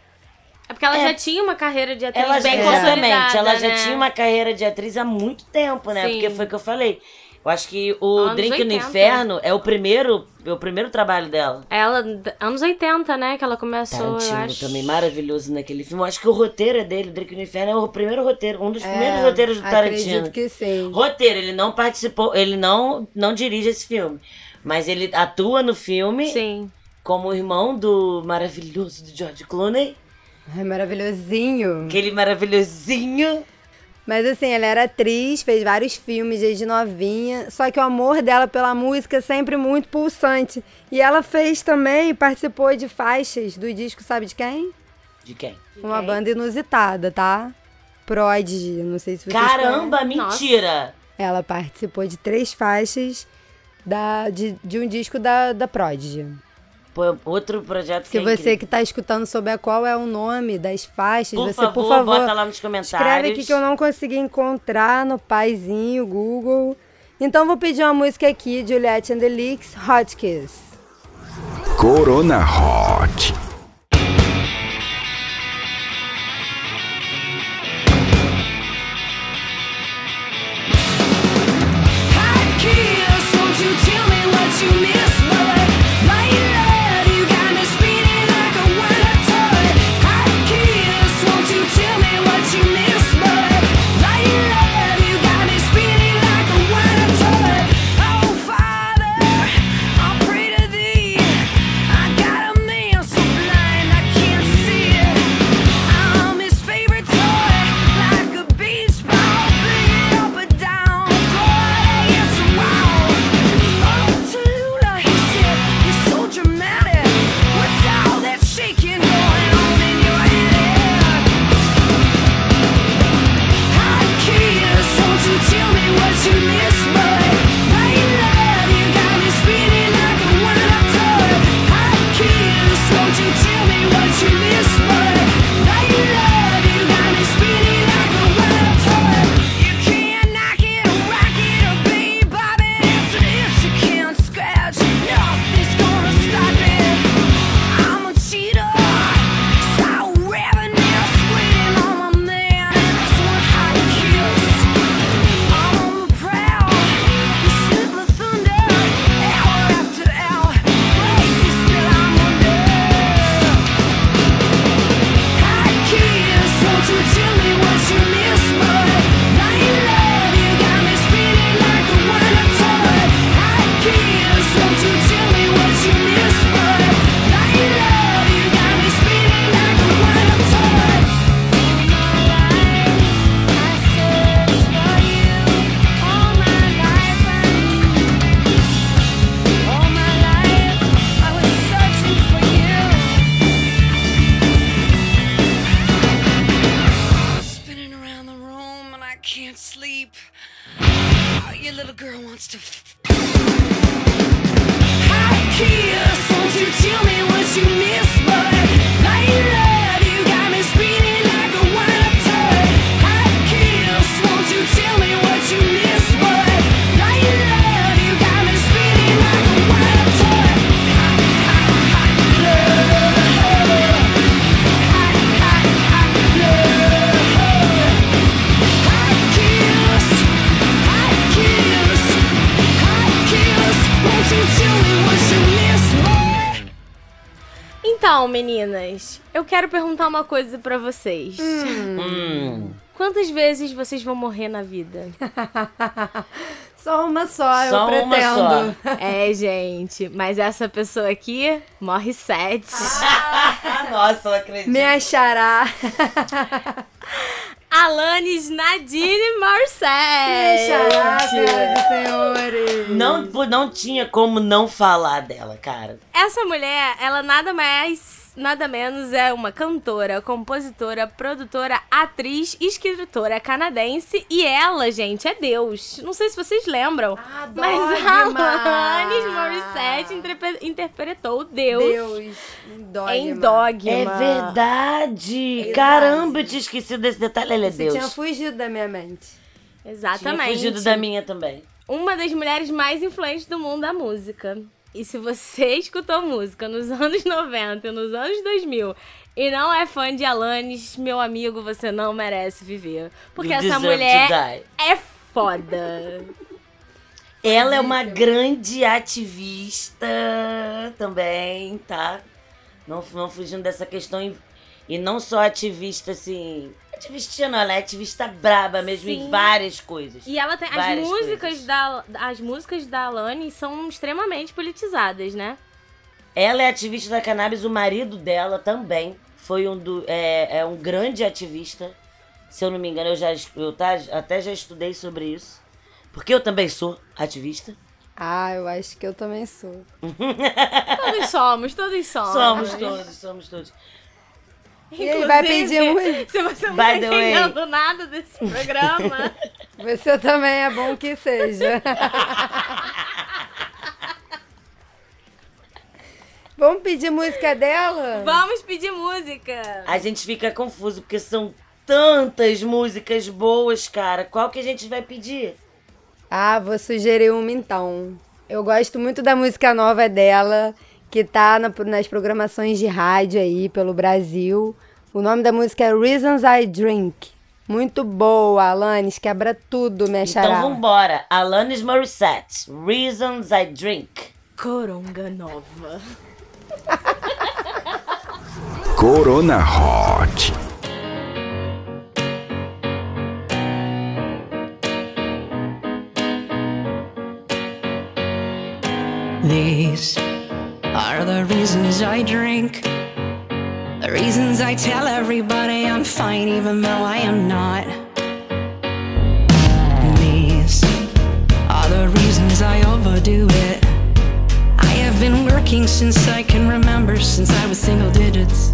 S4: É porque ela
S2: É.
S4: já tinha uma carreira de atriz
S2: Ela já,
S4: bem
S2: exatamente,
S4: consolidada,
S2: ela já
S4: né?
S2: tinha uma carreira de atriz há muito tempo, né?
S4: Sim.
S2: Porque foi o que eu falei. Eu acho que o
S4: Anos
S2: Drink no
S4: 80.
S2: Inferno é o primeiro, é o primeiro trabalho dela.
S4: Ela, anos 80, né, que ela começou, eu
S2: Tarantino
S4: acho.
S2: também, maravilhoso naquele filme. Eu acho que o roteiro é dele, Drink no Inferno é o primeiro roteiro, um dos primeiros
S3: É,
S2: roteiros do Tarantino.
S3: Acredito que sim.
S2: Roteiro, ele não participou, ele não, não dirige esse filme. Mas ele atua no filme
S4: Sim.
S2: Como o irmão do maravilhoso do George Clooney.
S3: É maravilhosinho.
S2: Aquele maravilhosinho.
S3: Mas assim, ela era atriz, fez vários filmes desde novinha. Só que o amor dela pela música é sempre muito pulsante. E ela fez também, participou de faixas do disco, sabe de quem?
S2: De quem?
S3: Uma
S4: quem?
S3: banda inusitada, tá? Prodigy, não sei se vocês
S2: Caramba,
S3: conhecem.
S2: mentira!
S3: Ela participou de três faixas da, de, de um disco da, da Prodigy.
S2: Pô, outro projeto
S3: Se
S2: que é
S3: você que tá escutando souber qual é o nome das faixas,
S2: Por
S3: você,
S2: favor,
S3: por favor,
S2: bota lá nos comentários.
S3: escreve aqui que eu não consegui encontrar no paizinho, Google. Então vou pedir uma música aqui, Juliette and the Leaks, Hot Kiss.
S1: Corona Hot.
S6: Hot kiss, won't you tell me what you miss,
S4: eu quero perguntar uma coisa pra vocês.
S2: Hum.
S4: Quantas vezes vocês vão morrer na vida?
S3: Só uma só,
S2: Só
S3: eu
S2: uma
S3: pretendo.
S4: é, gente, mas essa pessoa aqui morre sete.
S2: Ah, nossa, eu acredito.
S3: Me achará.
S4: Alanis Nadine
S3: Me
S4: Morissette.
S3: achará, senhoras e senhores.
S2: Não, não tinha como não falar dela, cara.
S4: Essa mulher, ela nada mais, nada menos é uma cantora, compositora, produtora, atriz, escritora canadense e ela, gente, é Deus. Não sei se vocês lembram,
S3: Ah,
S4: mas a Alanis Morissette interpre- interpretou Deus,
S3: Deus. Dogma.
S4: em Dogma.
S2: É verdade.
S3: Exato.
S2: Caramba, eu tinha esquecido desse detalhe. Ela é
S3: Você
S2: Deus.
S3: tinha fugido da minha mente.
S4: Exatamente.
S2: Tinha fugido da minha também.
S4: uma das mulheres mais influentes do mundo da música. E se você escutou música nos anos 90 e nos anos 2000 e não é fã de Alanis, meu amigo, você não merece viver. Porque
S2: You
S4: essa mulher é foda.
S2: Ela é uma grande ativista também, tá? Não, não fugindo dessa questão. E, e não só ativista, assim. Ativista não, ela é ativista braba mesmo
S4: Sim.
S2: em várias coisas.
S4: E ela tem. As músicas,
S2: coisas.
S4: da, as músicas da Alanis são extremamente politizadas, né?
S2: Ela é ativista da cannabis, o marido dela também foi um do, é, é um grande ativista. Se eu não me engano, eu já eu tá, até já estudei sobre isso. Porque eu também sou ativista.
S3: Ah, eu acho que eu também sou.
S4: Todos somos, todos somos.
S2: Somos todos, somos todos.
S3: E aí, vai pedir muito?
S4: Se você não
S2: By
S4: tá
S2: the way.
S4: entendendo nada desse programa.
S3: Você também é bom que seja. Vamos pedir música dela?
S4: Vamos pedir música.
S2: A gente fica confuso porque são tantas músicas boas, cara. Qual que a gente vai pedir?
S3: Ah, vou sugerir uma então. Eu gosto muito da música nova dela, que tá na- nas programações de rádio aí pelo Brasil. O nome da música é Reasons I Drink. Muito boa, Alanis, quebra tudo, me achará.
S2: Então vambora. Alanis Morissette, Reasons I Drink.
S4: Coronga nova.
S8: Corona Hot.
S6: These are the reasons I drink. The reasons I tell everybody I'm fine even though I am not. These are the reasons I overdo it. I have been working since I can remember, since I was single digits.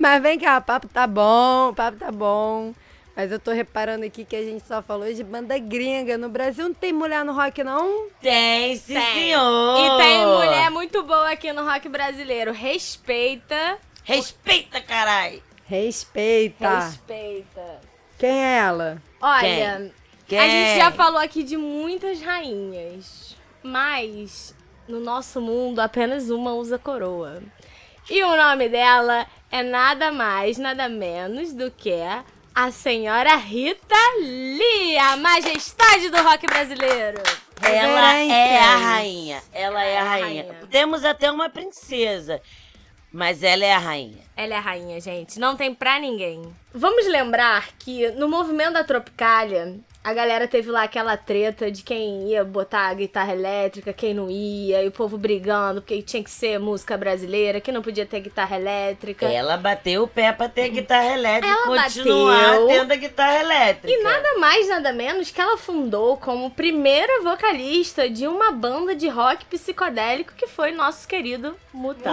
S3: Mas vem cá, o papo tá bom, o papo tá bom. Mas eu tô reparando aqui que a gente só falou de banda gringa. No Brasil não tem mulher no rock, não?
S2: Tem, sim,
S4: Tem.
S2: senhor.
S4: E tem mulher muito boa aqui no rock brasileiro. Respeita.
S2: Respeita, carai.
S3: Respeita.
S4: Respeita.
S3: Quem é ela?
S4: Olha,
S2: Quem?
S4: a gente já falou aqui de muitas rainhas. Mas no nosso mundo apenas uma usa coroa. E o nome dela é nada mais, nada menos do que a senhora Rita Lee, a majestade do rock brasileiro.
S2: Ela é a rainha. Ela é a rainha.
S4: rainha.
S2: Temos até uma princesa. Mas ela é a rainha.
S4: Ela é a rainha, gente. Não tem pra ninguém. Vamos lembrar que no movimento da Tropicália, a galera teve lá aquela treta de quem ia botar a guitarra elétrica, quem não ia, e o povo brigando porque tinha que ser música brasileira, que não podia ter guitarra elétrica.
S2: Ela bateu o pé pra ter guitarra elétrica
S4: Ela
S2: e continuar
S4: bateu.
S2: tendo a guitarra elétrica.
S4: E nada mais, nada menos que ela fundou como primeira vocalista de uma banda de rock psicodélico que foi nosso querido Mutante.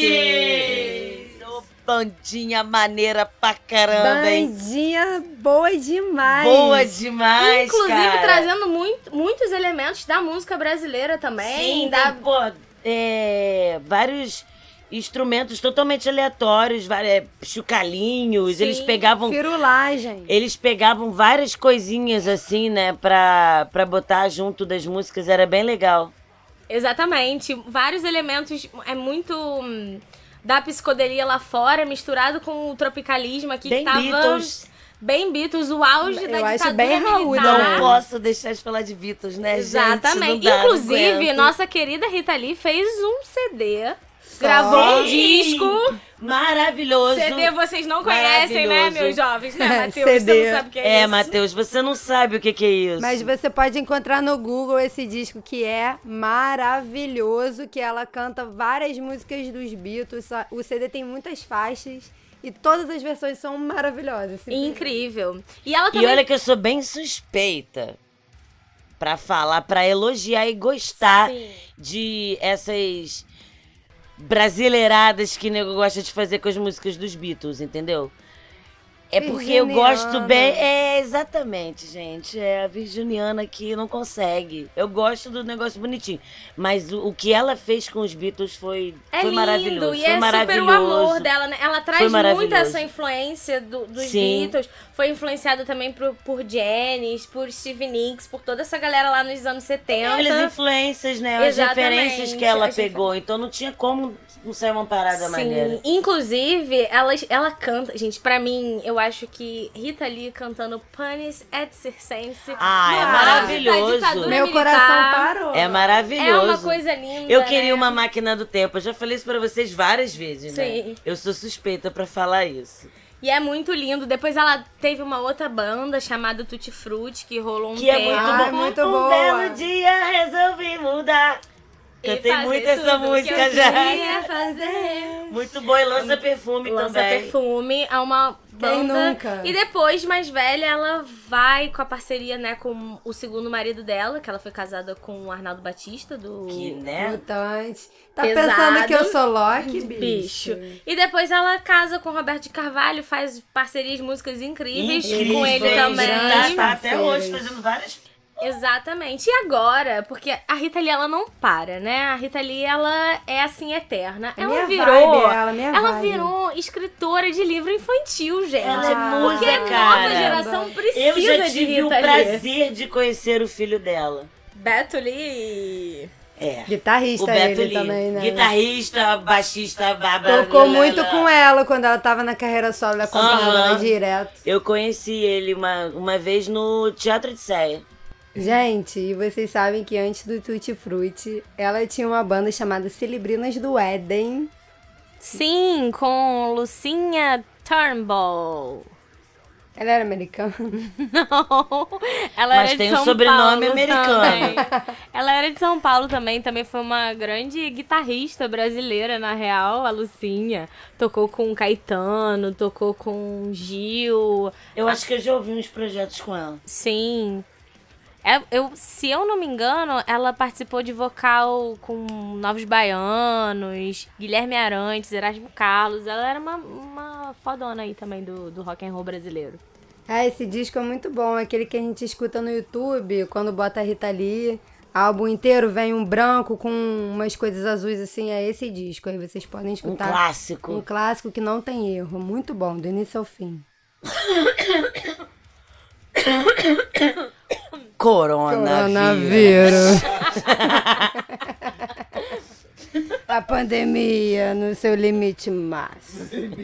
S2: Mutantes! Ô, bandinha maneira pra caramba, hein?
S3: Bandinha boa demais.
S2: Boa demais,
S4: Inclusive
S2: cara.
S4: trazendo muito, muitos elementos da música brasileira também.
S2: Sim,
S4: da...
S2: tem, pô, é, vários instrumentos totalmente aleatórios, é, chucalinhos,
S4: Sim.
S2: eles pegavam...
S3: Firulagem.
S2: Eles pegavam várias coisinhas assim, né, pra, pra botar junto das músicas, era bem legal.
S4: Exatamente. Vários elementos. É muito. Da psicodelia lá fora, misturado com o tropicalismo aqui
S2: Bem
S4: que tava.
S2: Beatles.
S4: Bem Beatles, o auge
S3: Eu
S4: da
S3: acho
S4: ditadura
S3: bem Raul?
S2: Não posso deixar de falar de Beatles, né,
S4: Exatamente.
S2: gente? Não
S4: Inclusive, nossa querida Rita Lee fez um CD, gravou um disco.
S2: Maravilhoso.
S4: CD vocês não conhecem, né, meus jovens, né, Matheus? Você não sabe o que é,
S2: É,
S4: isso.
S2: Matheus, você não sabe o que, que é isso.
S3: Mas você pode encontrar no Google esse disco que é maravilhoso, que ela canta várias músicas dos Beatles. O CD tem muitas faixas e todas as versões são maravilhosas.
S4: Incrível. E ela
S2: E
S4: também
S2: olha que eu sou bem suspeita pra falar, pra elogiar e gostar
S4: Sim.
S2: de essas brasileiradas que nego gosta de fazer com as músicas dos Beatles, entendeu? É porque eu gosto bem. É, exatamente, gente. É a Virginiana que não consegue. Eu gosto do negócio bonitinho. Mas o, o que ela fez com os Beatles foi,
S4: É
S2: foi
S4: lindo
S2: maravilhoso.
S4: e
S2: foi
S4: é super
S2: maravilhoso.
S4: o amor dela, né? Ela traz muito essa influência do- dos
S2: Sim.
S4: Beatles. Foi influenciada também por, por Janis, por Steve Nicks, por toda essa galera lá nos anos 70.
S2: As influências, né? As
S4: Exatamente,
S2: referências que ela pegou. Então não tinha como não sair uma parada
S4: Sim,
S2: maneira.
S4: inclusive, ela, ela canta. Gente, pra mim, eu acho que Rita Lee cantando Panis et Circense.
S2: Ah, é
S4: da
S2: maravilhoso.
S3: Meu
S4: militar,
S3: coração parou.
S2: É maravilhoso.
S4: É uma coisa linda.
S2: Eu queria
S4: né?
S2: uma máquina do tempo. Eu já falei isso pra vocês várias vezes,
S4: Sim.
S2: né? Eu sou suspeita pra falar isso.
S4: E é muito lindo. Depois ela teve uma outra banda chamada Tutti Frutti, que rolou um
S2: Que é
S4: tempo.
S2: muito
S3: Ah,
S2: bom.
S3: muito
S2: um
S3: boa.
S2: belo dia resolvi mudar.
S4: E
S2: Cantei muito essa música já. Muito bom. E lança perfume
S4: Lança
S2: também.
S4: perfume, é uma
S3: Quem
S4: banda.
S3: nunca?
S4: E depois, mais velha, ela vai com a parceria, né, com o segundo marido dela, que ela foi casada com o Arnaldo Batista, do
S2: Que, né?
S3: Mutante. Tá
S4: Pesado.
S3: pensando que eu sou Loki,
S4: Bicho.
S3: bicho?
S4: E depois ela casa com o Roberto de Carvalho, faz parcerias músicas incríveis
S2: Incrível,
S4: com ele também.
S2: Tá, tá até hoje fazendo várias
S4: Exatamente. E agora? Porque a Rita Lee, ela não para, né? A Rita Lee, ela é assim, eterna.
S3: É
S4: ela
S3: minha
S4: virou...
S3: vibe, ela, minha
S4: ela
S3: vibe.
S4: virou escritora de livro infantil, gente.
S2: Ela é musa,
S4: Porque a nova geração precisa
S2: Eu já
S4: de
S2: tive o
S4: Rita Lee.
S2: prazer de conhecer o filho dela.
S4: Beto Lee.
S2: É.
S3: Guitarrista
S2: O Beto
S3: ele
S2: Lee.
S3: também, né?
S2: Guitarrista, baixista, babá.
S3: Tocou muito com ela quando ela tava na carreira solo, acompanhava
S2: Aham.
S3: ela direto.
S2: Eu conheci ele uma, uma vez no Teatro de Sé.
S3: Gente, e vocês sabem que antes do Tutti Frutti, ela tinha uma banda chamada Celebrinas do Éden.
S4: Sim, com Lucinha Turnbull.
S3: Ela era americana?
S4: Não, ela
S2: Mas
S4: era de
S2: tem um
S4: São
S2: sobrenome
S4: Paulo
S2: americano.
S4: também. Ela era de São Paulo também, também foi uma grande guitarrista brasileira, na real, a Lucinha. Tocou com Caetano, tocou com Gil.
S2: Eu acho que eu já ouvi uns projetos com ela.
S4: Sim. É, eu, se eu não me engano, ela participou de vocal com Novos Baianos, Guilherme Arantes, Erasmo Carlos. Ela era uma, uma fodona aí também do, do rock and roll brasileiro.
S3: É, esse disco é muito bom, é aquele que a gente escuta no YouTube, quando bota a Rita Lee, álbum inteiro vem um branco com umas coisas azuis assim, é esse disco. Aí vocês podem
S2: Um
S3: escutar.
S2: clássico.
S3: Um clássico que não tem erro, muito bom, do início ao fim.
S2: Coronavírus.
S3: A pandemia no seu limite máximo.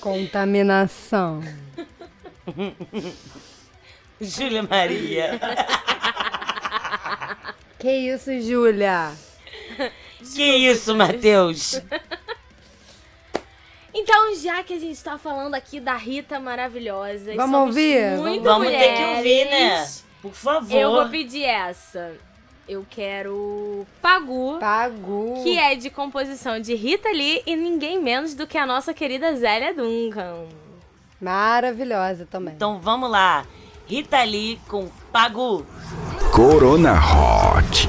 S3: Contaminação.
S2: Júlia Maria.
S3: Que isso, Júlia?
S2: Que isso, Matheus?
S4: Então, já que a gente tá falando aqui da Rita maravilhosa, e
S3: Vamos ouvir?
S4: Muito
S2: Vamos ter que ouvir, né?
S4: mulheres,
S2: Por favor.
S4: Eu vou pedir essa. Eu quero Pagu,
S3: Pagu.
S4: que é de composição de Rita Lee e ninguém menos do que a nossa querida Zélia Duncan.
S3: Maravilhosa também.
S2: Então vamos lá. Rita Lee com Pagu.
S8: Corona Hot.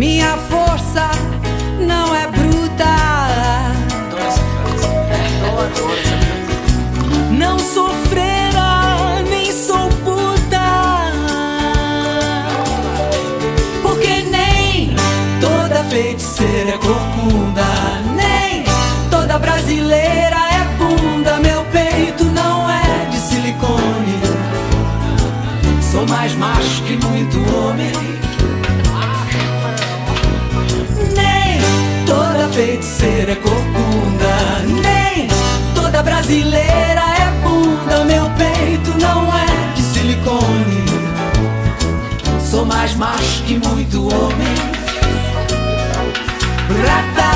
S11: Minha força feiticeira é corcunda, nem toda brasileira é bunda. Meu peito não é de silicone. Sou mais macho que muito homem. Ratata.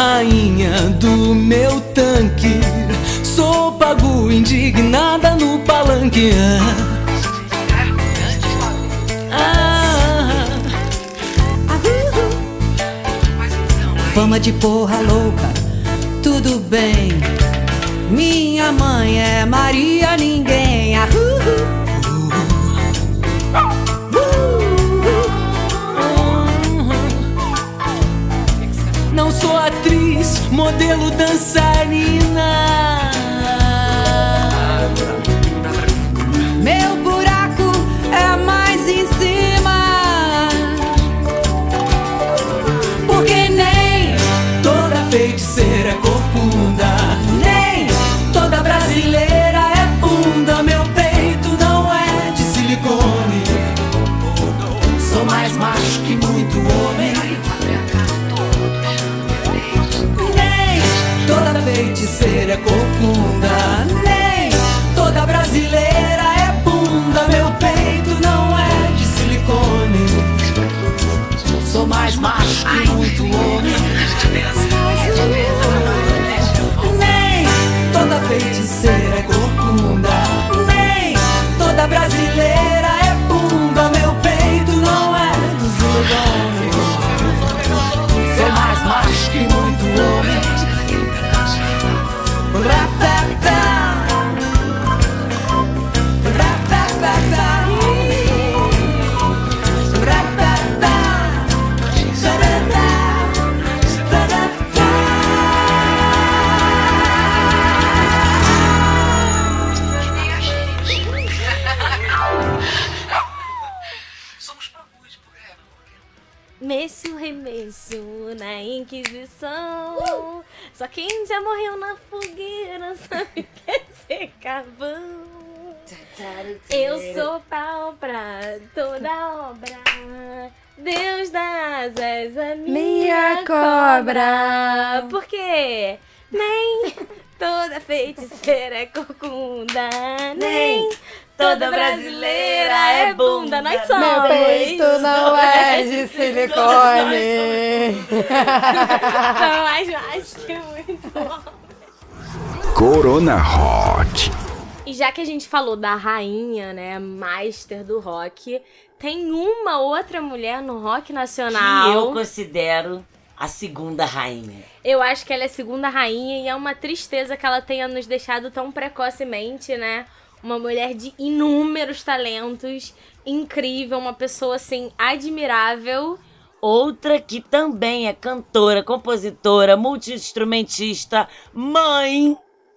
S11: Rainha do meu tanque. Sou pago indignada no palanque. Ah, Fama de porra louca, tudo bem. Minha mãe é Maria Ninguém. Sou atriz, modelo dançarina. É
S12: corcunda. Nem toda brasileira é bunda. Meu peito não é de silicone. Sou mais macho que muito homem. Nem toda feiticeira é corcunda. Nem toda brasileira
S4: quem já morreu na fogueira sabe o que é ser carvão. Eu sou pau pra toda obra. Deus das asas a minha,
S3: Minha
S4: cobra. Porque nem toda feiticeira é corcunda, nem toda brasileira é bunda. Nós somos.
S3: Meu peito não é de silicone.
S4: São mais mais que muito bom.
S1: Corona Hot.
S4: E já que a gente falou da rainha, né, master do rock, tem uma outra mulher no rock nacional.
S2: Que eu considero a segunda rainha.
S4: Eu acho que ela é segunda rainha e é uma tristeza que ela tenha nos deixado tão precocemente, né? Uma mulher de inúmeros talentos, incrível, uma pessoa assim admirável.
S2: Outra que também é cantora, compositora, multi-instrumentista, mãe,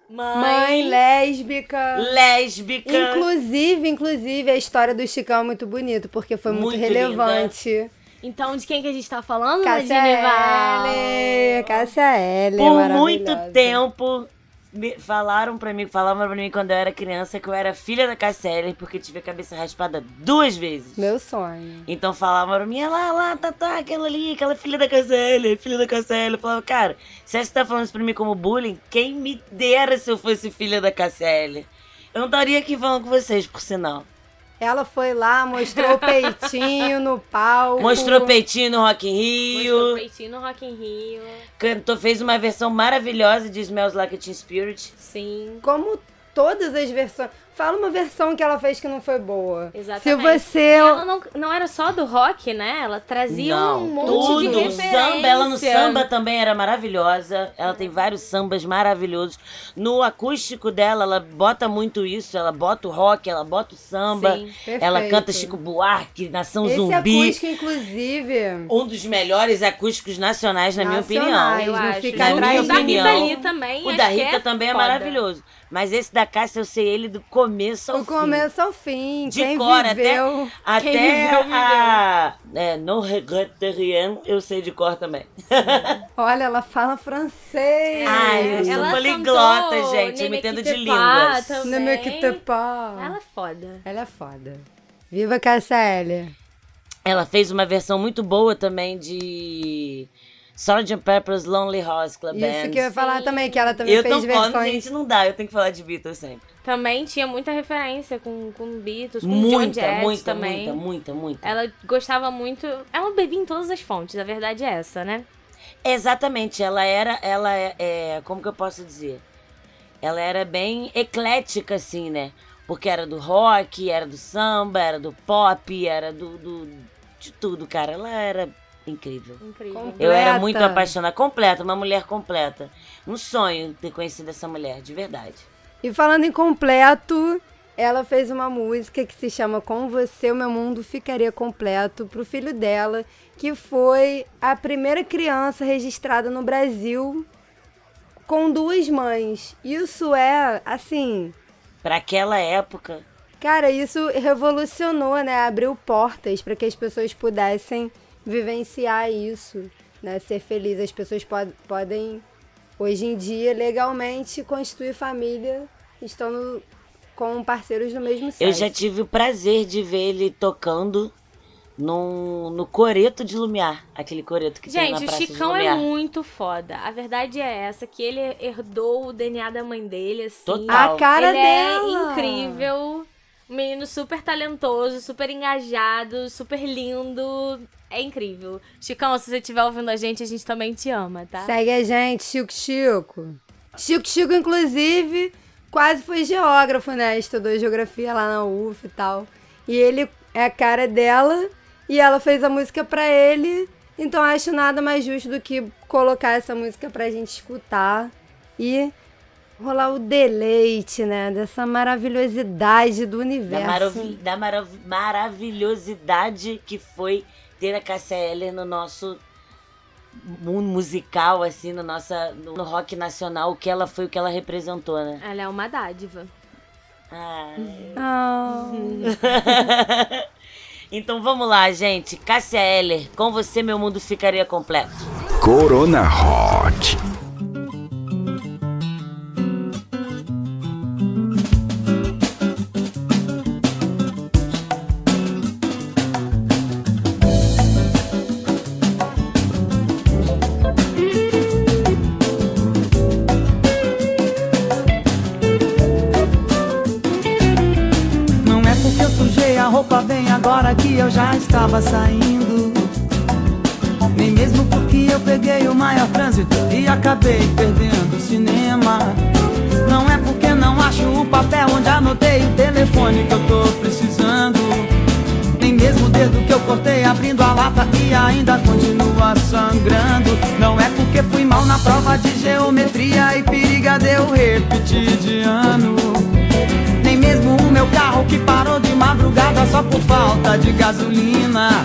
S3: Mãe lésbica.
S2: lésbica.
S3: Inclusive, inclusive, a história do Chicão é muito bonito, porque foi muito,
S2: Muito
S3: relevante.
S4: Então, de quem que a gente tá falando,
S3: Cássia
S4: Genival?
S3: L. Cássia L.
S2: Por muito tempo me falaram pra mim, falavam pra mim quando eu era criança que eu era filha da Casselli porque tive a cabeça raspada duas vezes.
S3: Meu sonho.
S2: Então falavam pra mim, "Ah lá, lá, tá, tá, aquela ali, aquela filha da Casselli, filha da Casselli. Eu falava, cara, se você tá falando isso pra mim como bullying, quem me dera se eu fosse filha da Casselli. Eu não estaria aqui falando com vocês, por sinal.
S3: Ela foi lá, mostrou o peitinho no palco.
S2: Mostrou peitinho no Rock in
S4: Mostrou
S2: Rio.
S4: peitinho no Rock in Rio.
S2: Cantou, fez uma versão maravilhosa de Smells Like Teen Spirit.
S4: Sim.
S3: Como todas as versões. Fala uma versão que ela fez que não foi boa.
S4: Exatamente.
S3: Se você.
S4: E ela não, não era só do rock, né? Ela trazia
S2: Não,
S4: um monte
S2: tudo.
S4: de
S2: O
S4: referência.
S2: samba, ela no samba também era maravilhosa. Ela tem vários sambas maravilhosos. No acústico dela, ela bota muito isso. Ela bota o rock, ela bota o samba.
S3: Sim,
S2: ela
S3: perfeito.
S2: canta Chico Buarque, Nação
S3: Esse
S2: Zumbi.
S3: acústico, inclusive.
S2: Um dos melhores acústicos nacionais, na minha opinião.
S3: Nacionais,
S4: Eu
S3: não
S4: acho.
S3: fica
S2: Na
S4: Junto
S2: minha
S3: atrás
S4: o da
S2: opinião.
S4: Rita Lee também.
S2: O da Rita também é
S4: foda.
S2: maravilhoso. Mas esse da Cássia eu sei ele do começo ao
S3: Do
S2: fim.
S3: começo ao fim.
S2: De
S3: Quem
S2: cor,
S3: viveu.
S2: até,
S4: Quem
S2: até
S4: viveu, viveu.
S2: a é, No Regret de Rien, eu sei de cor também.
S3: Olha, ela fala francês.
S2: Ai, eu sou
S4: Ela
S2: poliglota, gente. Eu me entendo de línguas.
S3: Não me quitte pas.
S4: Ela é foda.
S3: Ela é foda. Viva Cássia L.
S2: Ela fez uma versão muito boa também de Sgt. Pepper's Lonely Hearts Club Band.
S3: Isso que eu ia falar também, que ela também
S2: Eu
S3: fez
S2: tô falando,
S3: versões.
S2: gente, não dá. Eu tenho que falar de Beatles sempre.
S4: Também tinha muita referência com, com Beatles, com John
S2: Muita,
S4: Jett
S2: muita,
S4: também.
S2: muita, muita, muita.
S4: Ela gostava muito. Ela bebia em todas as fontes, a verdade é essa, né?
S2: Exatamente, ela era, ela é, é, como que eu posso dizer? Ela era bem eclética, assim, né? Porque era do rock, era do samba, era do pop, era do, do de tudo, cara. Ela era incrível.
S4: Incrível.
S2: Eu era muito apaixonada, completa, uma mulher completa. Um sonho ter conhecido essa mulher, de verdade.
S3: E falando em completo, ela fez uma música que se chama Com Você o Meu Mundo Ficaria Completo pro filho dela, que foi a primeira criança registrada no Brasil com duas mães. Isso é, assim,
S2: Pra aquela época,
S3: Cara, isso revolucionou, né? Abriu portas para que as pessoas pudessem vivenciar isso, né? Ser feliz. As pessoas pod podem, hoje em dia, legalmente constituir família estando com parceiros do mesmo sexo.
S2: eu já tive o prazer de ver ele tocando num, no coreto de Lumiar. Aquele coreto que tem na
S4: Gente, o
S2: Praça
S4: Chicão
S2: de
S4: é muito foda. A verdade é essa, que ele herdou o DNA da mãe dele, assim.
S2: Total.
S3: A cara
S4: ele
S3: dela.
S4: é incrível. Menino super talentoso, super engajado, super lindo. É incrível. Chicão, se você estiver ouvindo a gente, a gente também te ama, tá?
S3: Segue a gente, Chico Chico. Chico Chico, inclusive, quase foi geógrafo, né? Estudou geografia lá na UF e tal. E ele é a cara dela e ela fez a música pra ele. Então acho nada mais justo do que colocar essa música pra gente escutar e rolar o deleite, né? Dessa maravilhosidade do
S2: Da,
S3: universo.
S2: maravi- da marav- maravilhosidade que foi ter a Cássia Eller no nosso mundo musical, assim, no, nossa, no rock nacional, o que ela foi, o que ela representou, né?
S4: Ela é uma dádiva.
S2: Ai.
S3: Ah.
S2: então vamos lá, gente. Cássia Eller, com você meu mundo ficaria completo.
S1: Corona Hot.
S12: Já estava saindo. Nem mesmo porque eu peguei o maior trânsito e acabei perdendo o cinema. Não é porque não acho o papel onde anotei o telefone que eu tô precisando. Nem mesmo o dedo que eu cortei abrindo a lata e ainda continua sangrando. Não é porque fui mal na prova de geometria e periga deu repetir de ano. Carro que parou de madrugada só por falta de gasolina.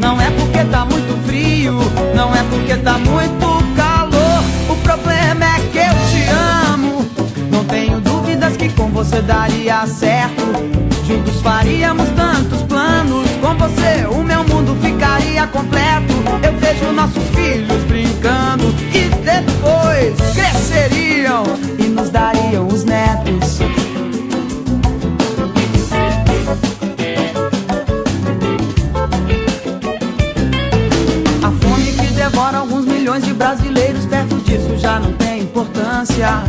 S12: Não é porque tá muito frio, não é porque tá muito calor. O problema é que eu te amo. Não tenho dúvidas que com você daria certo. Juntos faríamos tantos planos. Com você o meu mundo ficaria completo. Eu vejo nossos filhos brincando e depois cresceriam e nos dariam os netos. Importância.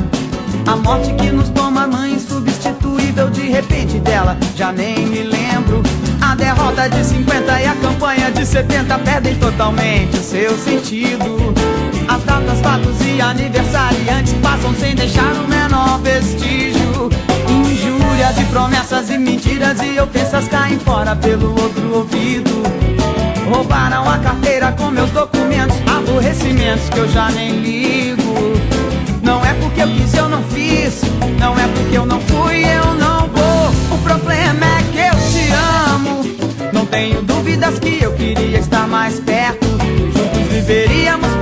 S12: A morte que nos toma mãe insubstituível, de repente dela já nem me lembro. A derrota de 50 e a campanha de 70 perdem totalmente o seu sentido. As datas, fatos e aniversariantes passam sem deixar o menor vestígio. Injúrias e promessas e mentiras e ofensas caem fora pelo outro ouvido. Roubaram a carteira com meus documentos, aborrecimentos que eu já nem ligo. Porque eu quis, eu não fiz. Não é porque eu não fui, eu não vou. O problema é que eu te amo. Não tenho dúvidas que eu queria estar mais perto. Juntos viveríamos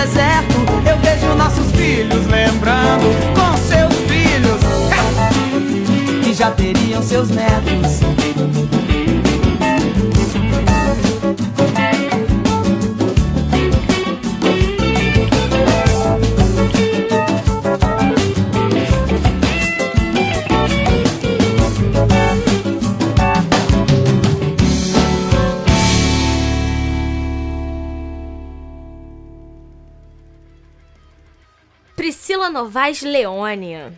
S12: deserto. Eu vejo nossos filhos lembrando com seus filhos. Que já teriam seus netos.
S4: Novaes Leone,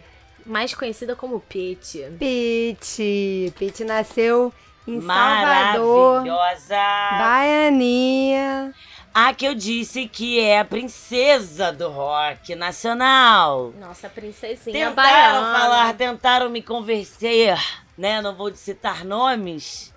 S4: mais conhecida como Pete.
S3: Pete. Pete nasceu em Salvador,
S2: Maravilhosa.
S3: Baianinha.
S2: A que eu disse que é a princesa do rock nacional.
S4: Nossa, princesinha
S2: Tentaram
S4: baiana.
S2: falar, tentaram me convencer, né? Não vou citar nomes,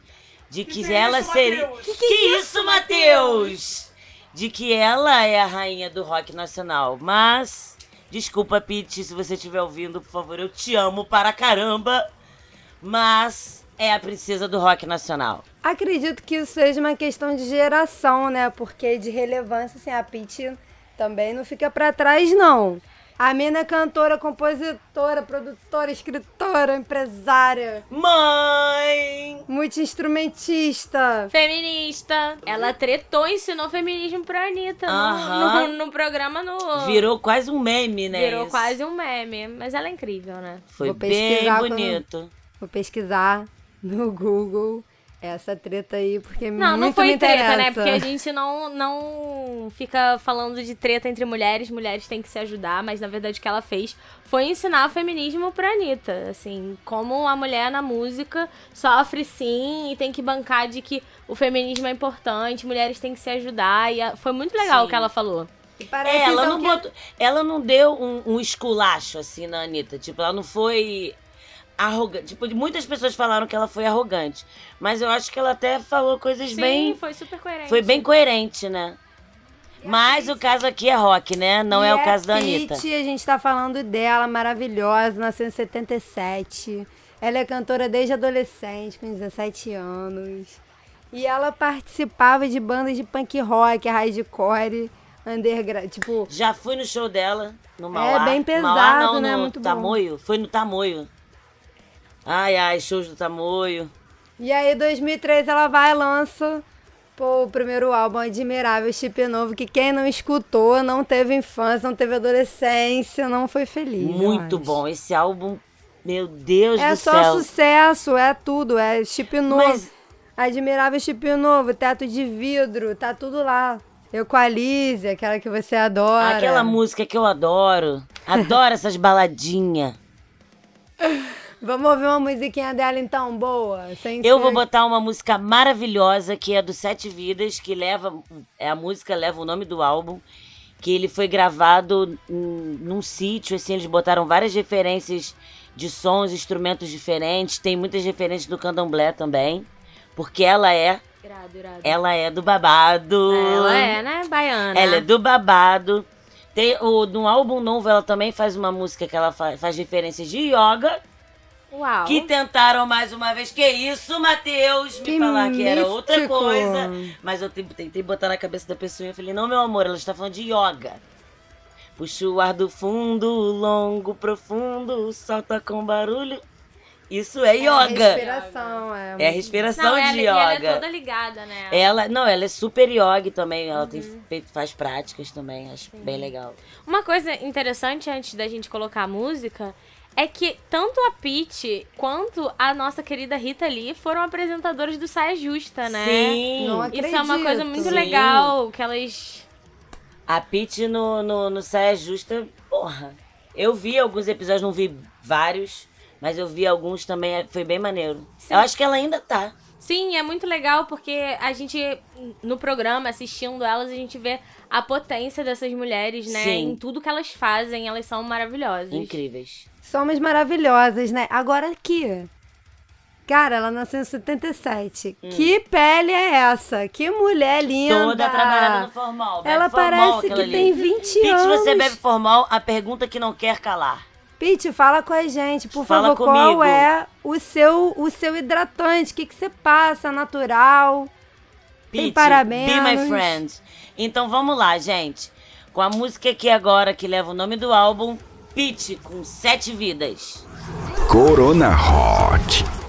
S2: de que, ela seria. Que, que, isso, Matheus? De que ela é a rainha do rock nacional. Mas, desculpa, Pete, se você estiver ouvindo, por favor, eu te amo para caramba. Mas é a princesa do rock nacional.
S3: Acredito que isso seja uma questão de geração, né? Porque de relevância, assim, a Pitty também não fica pra trás, não. A mina é cantora, compositora, produtora, escritora, empresária,
S2: Mãe!
S3: multi-instrumentista.
S4: Feminista. Ela tretou, ensinou feminismo pra Anitta no, no, no programa no.
S2: Virou quase um meme, né?
S4: Virou
S2: isso?
S4: quase um meme. Mas ela é incrível, né?
S2: Foi
S3: Vou
S2: bem
S3: pesquisar quando-
S2: bonito.
S3: Vou pesquisar no Google essa treta aí, porque
S4: Não,
S3: muito
S4: não foi
S3: me
S4: treta,
S3: interessa.
S4: né? Porque a gente não, não fica falando de treta entre mulheres, mulheres têm que se ajudar, mas na verdade o que ela fez foi ensinar o feminismo pra Anitta. Assim, como a mulher na música sofre sim e tem que bancar de que o feminismo é importante, mulheres têm que se ajudar. E foi muito legal
S2: Sim.
S4: o que ela falou.
S3: E parece,
S2: É, ela
S3: então,
S2: não
S3: que-
S2: botou, ela não deu um, um esculacho assim na Anitta. Tipo, ela não foi arrogante. Tipo, muitas pessoas falaram que ela foi arrogante, mas eu acho que ela até falou coisas
S4: Sim,
S2: bem,
S4: foi super coerente.
S2: foi bem coerente, né? Mas o caso aqui é rock, né? Não
S3: E
S2: é o
S3: a
S2: caso da
S3: Pitty,
S2: Anitta.
S3: a gente tá falando dela, maravilhosa, nasceu em 77. Ela é cantora desde adolescente, com 17 anos. E ela participava de bandas de punk rock, hardcore, underground, tipo...
S2: Já fui no show dela, no Mauá.
S3: bem pesado,
S2: Mauá, não,
S3: né?
S2: No
S3: Muito bom.
S2: Tamoio. Foi no Tamoio. Ai, ai, shows do Tamoio.
S3: E aí, em 2003, ela vai e lança pô, o primeiro álbum Admirável, Chip Novo, que quem não escutou, não teve infância, não teve adolescência, não foi feliz. eu
S2: Muito bom. Esse álbum, meu Deus
S3: É
S2: do
S3: só
S2: céu.
S3: sucesso, é tudo, é chip novo.
S2: Mas-
S3: Admirável chip novo, teto de vidro, tá tudo lá. Equalize, aquela que você adora.
S2: Aquela música que eu adoro. Adoro essas baladinhas.
S3: Vamos ouvir uma musiquinha dela então, boa? Sem
S2: Eu
S3: ser-
S2: vou botar uma música maravilhosa que é do Sete Vidas, que leva. É a música leva o nome do álbum. Que ele foi gravado num, num sítio, assim, eles botaram várias referências de sons, instrumentos diferentes. Tem muitas referências do candomblé também. Porque ela é.
S4: Irado, irado.
S2: Ela é do babado.
S4: Ela é, né? Baiana.
S2: Ela é do babado. Tem o, no álbum novo, ela também faz uma música que ela fa- faz referências de yoga.
S4: Uau.
S2: Que tentaram mais uma vez. Que isso, Matheus? Me
S3: Que
S2: falar que era outra coisa. Mas eu te- tentei botar na cabeça da pessoa e eu falei, não, meu amor, ela está falando de yoga. Puxa o ar do fundo, longo, profundo, solta com barulho. Isso é
S3: É
S2: yoga.
S3: respiração, é.
S2: É a respiração
S4: Não, ela,
S2: de
S4: e ela
S2: yoga.
S4: é toda ligada, né?
S2: Ela, não, ela é super yoga também. Ela tem
S4: Uhum.
S2: feito, faz práticas também. Acho bem legal.
S4: Uma coisa interessante antes da gente colocar a música é que tanto a Pete quanto a nossa querida Rita Lee foram apresentadoras do Saia Justa, né?
S2: Sim.
S3: Não
S4: Isso é uma coisa
S3: acredito.
S4: muito
S2: Sim.
S4: legal, que elas.
S2: A Pete no, no, no Saia Justa, porra. Eu vi alguns episódios, não vi vários, mas eu vi alguns também, é- foi bem maneiro. Eu acho que ela ainda tá.
S4: Sim, é muito legal porque a gente, no programa, assistindo elas, a gente vê a potência dessas mulheres, né?
S2: Sim.
S4: Em tudo que elas fazem, elas são maravilhosas.
S2: Incríveis.
S3: Somos maravilhosas, né? Agora aqui. Cara, ela nasceu em 77.
S2: Hum.
S3: Que pele é essa? Que mulher linda!
S2: Toda trabalhada no formal. Bebe
S3: Ela
S2: formal,
S3: parece que
S2: ali.
S3: tem 20
S2: Pete,
S3: anos.
S2: você bebe formal? A pergunta que não quer calar.
S3: Pete, fala com a gente, por
S2: Fala
S3: favor,
S2: comigo.
S3: qual é o seu, o seu hidratante? O que, que você passa? Natural? Tem
S2: Pete,
S3: parabéns.
S2: Be my friend. Então vamos lá, gente. Com a música aqui agora que leva o nome do álbum, Pete com sete vidas.
S1: Corona Rock.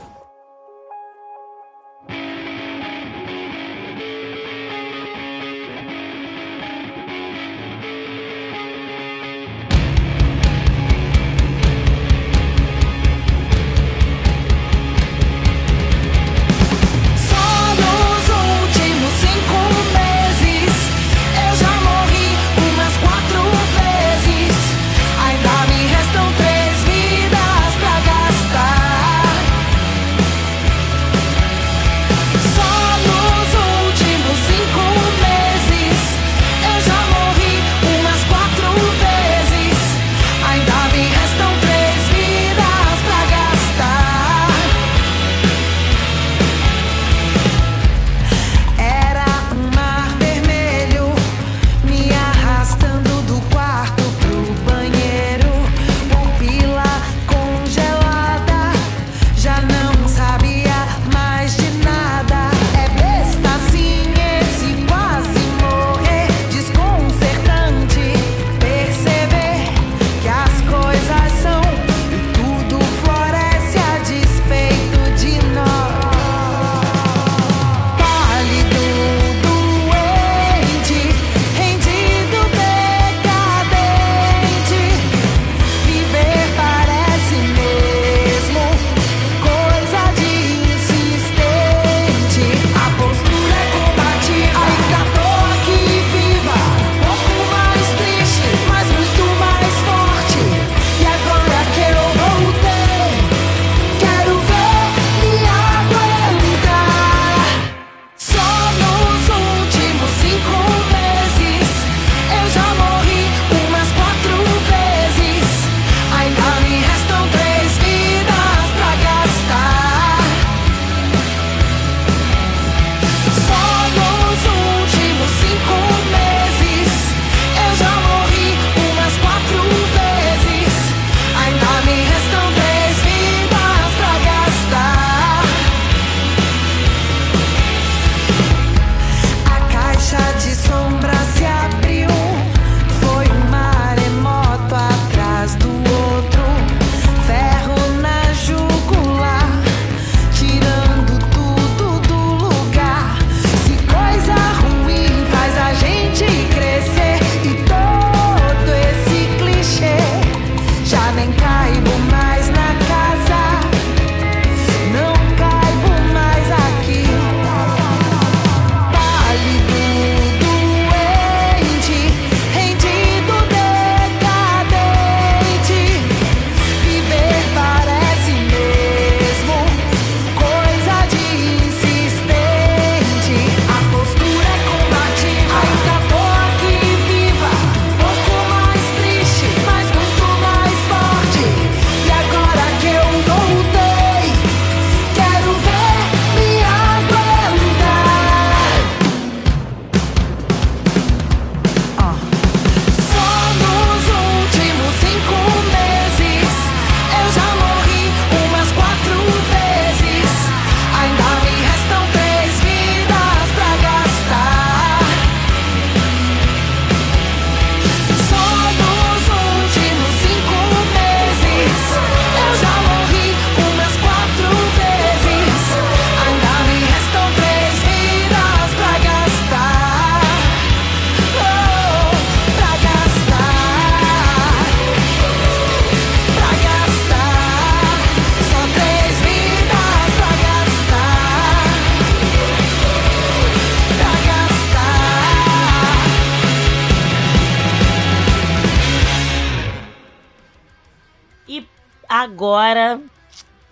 S2: Agora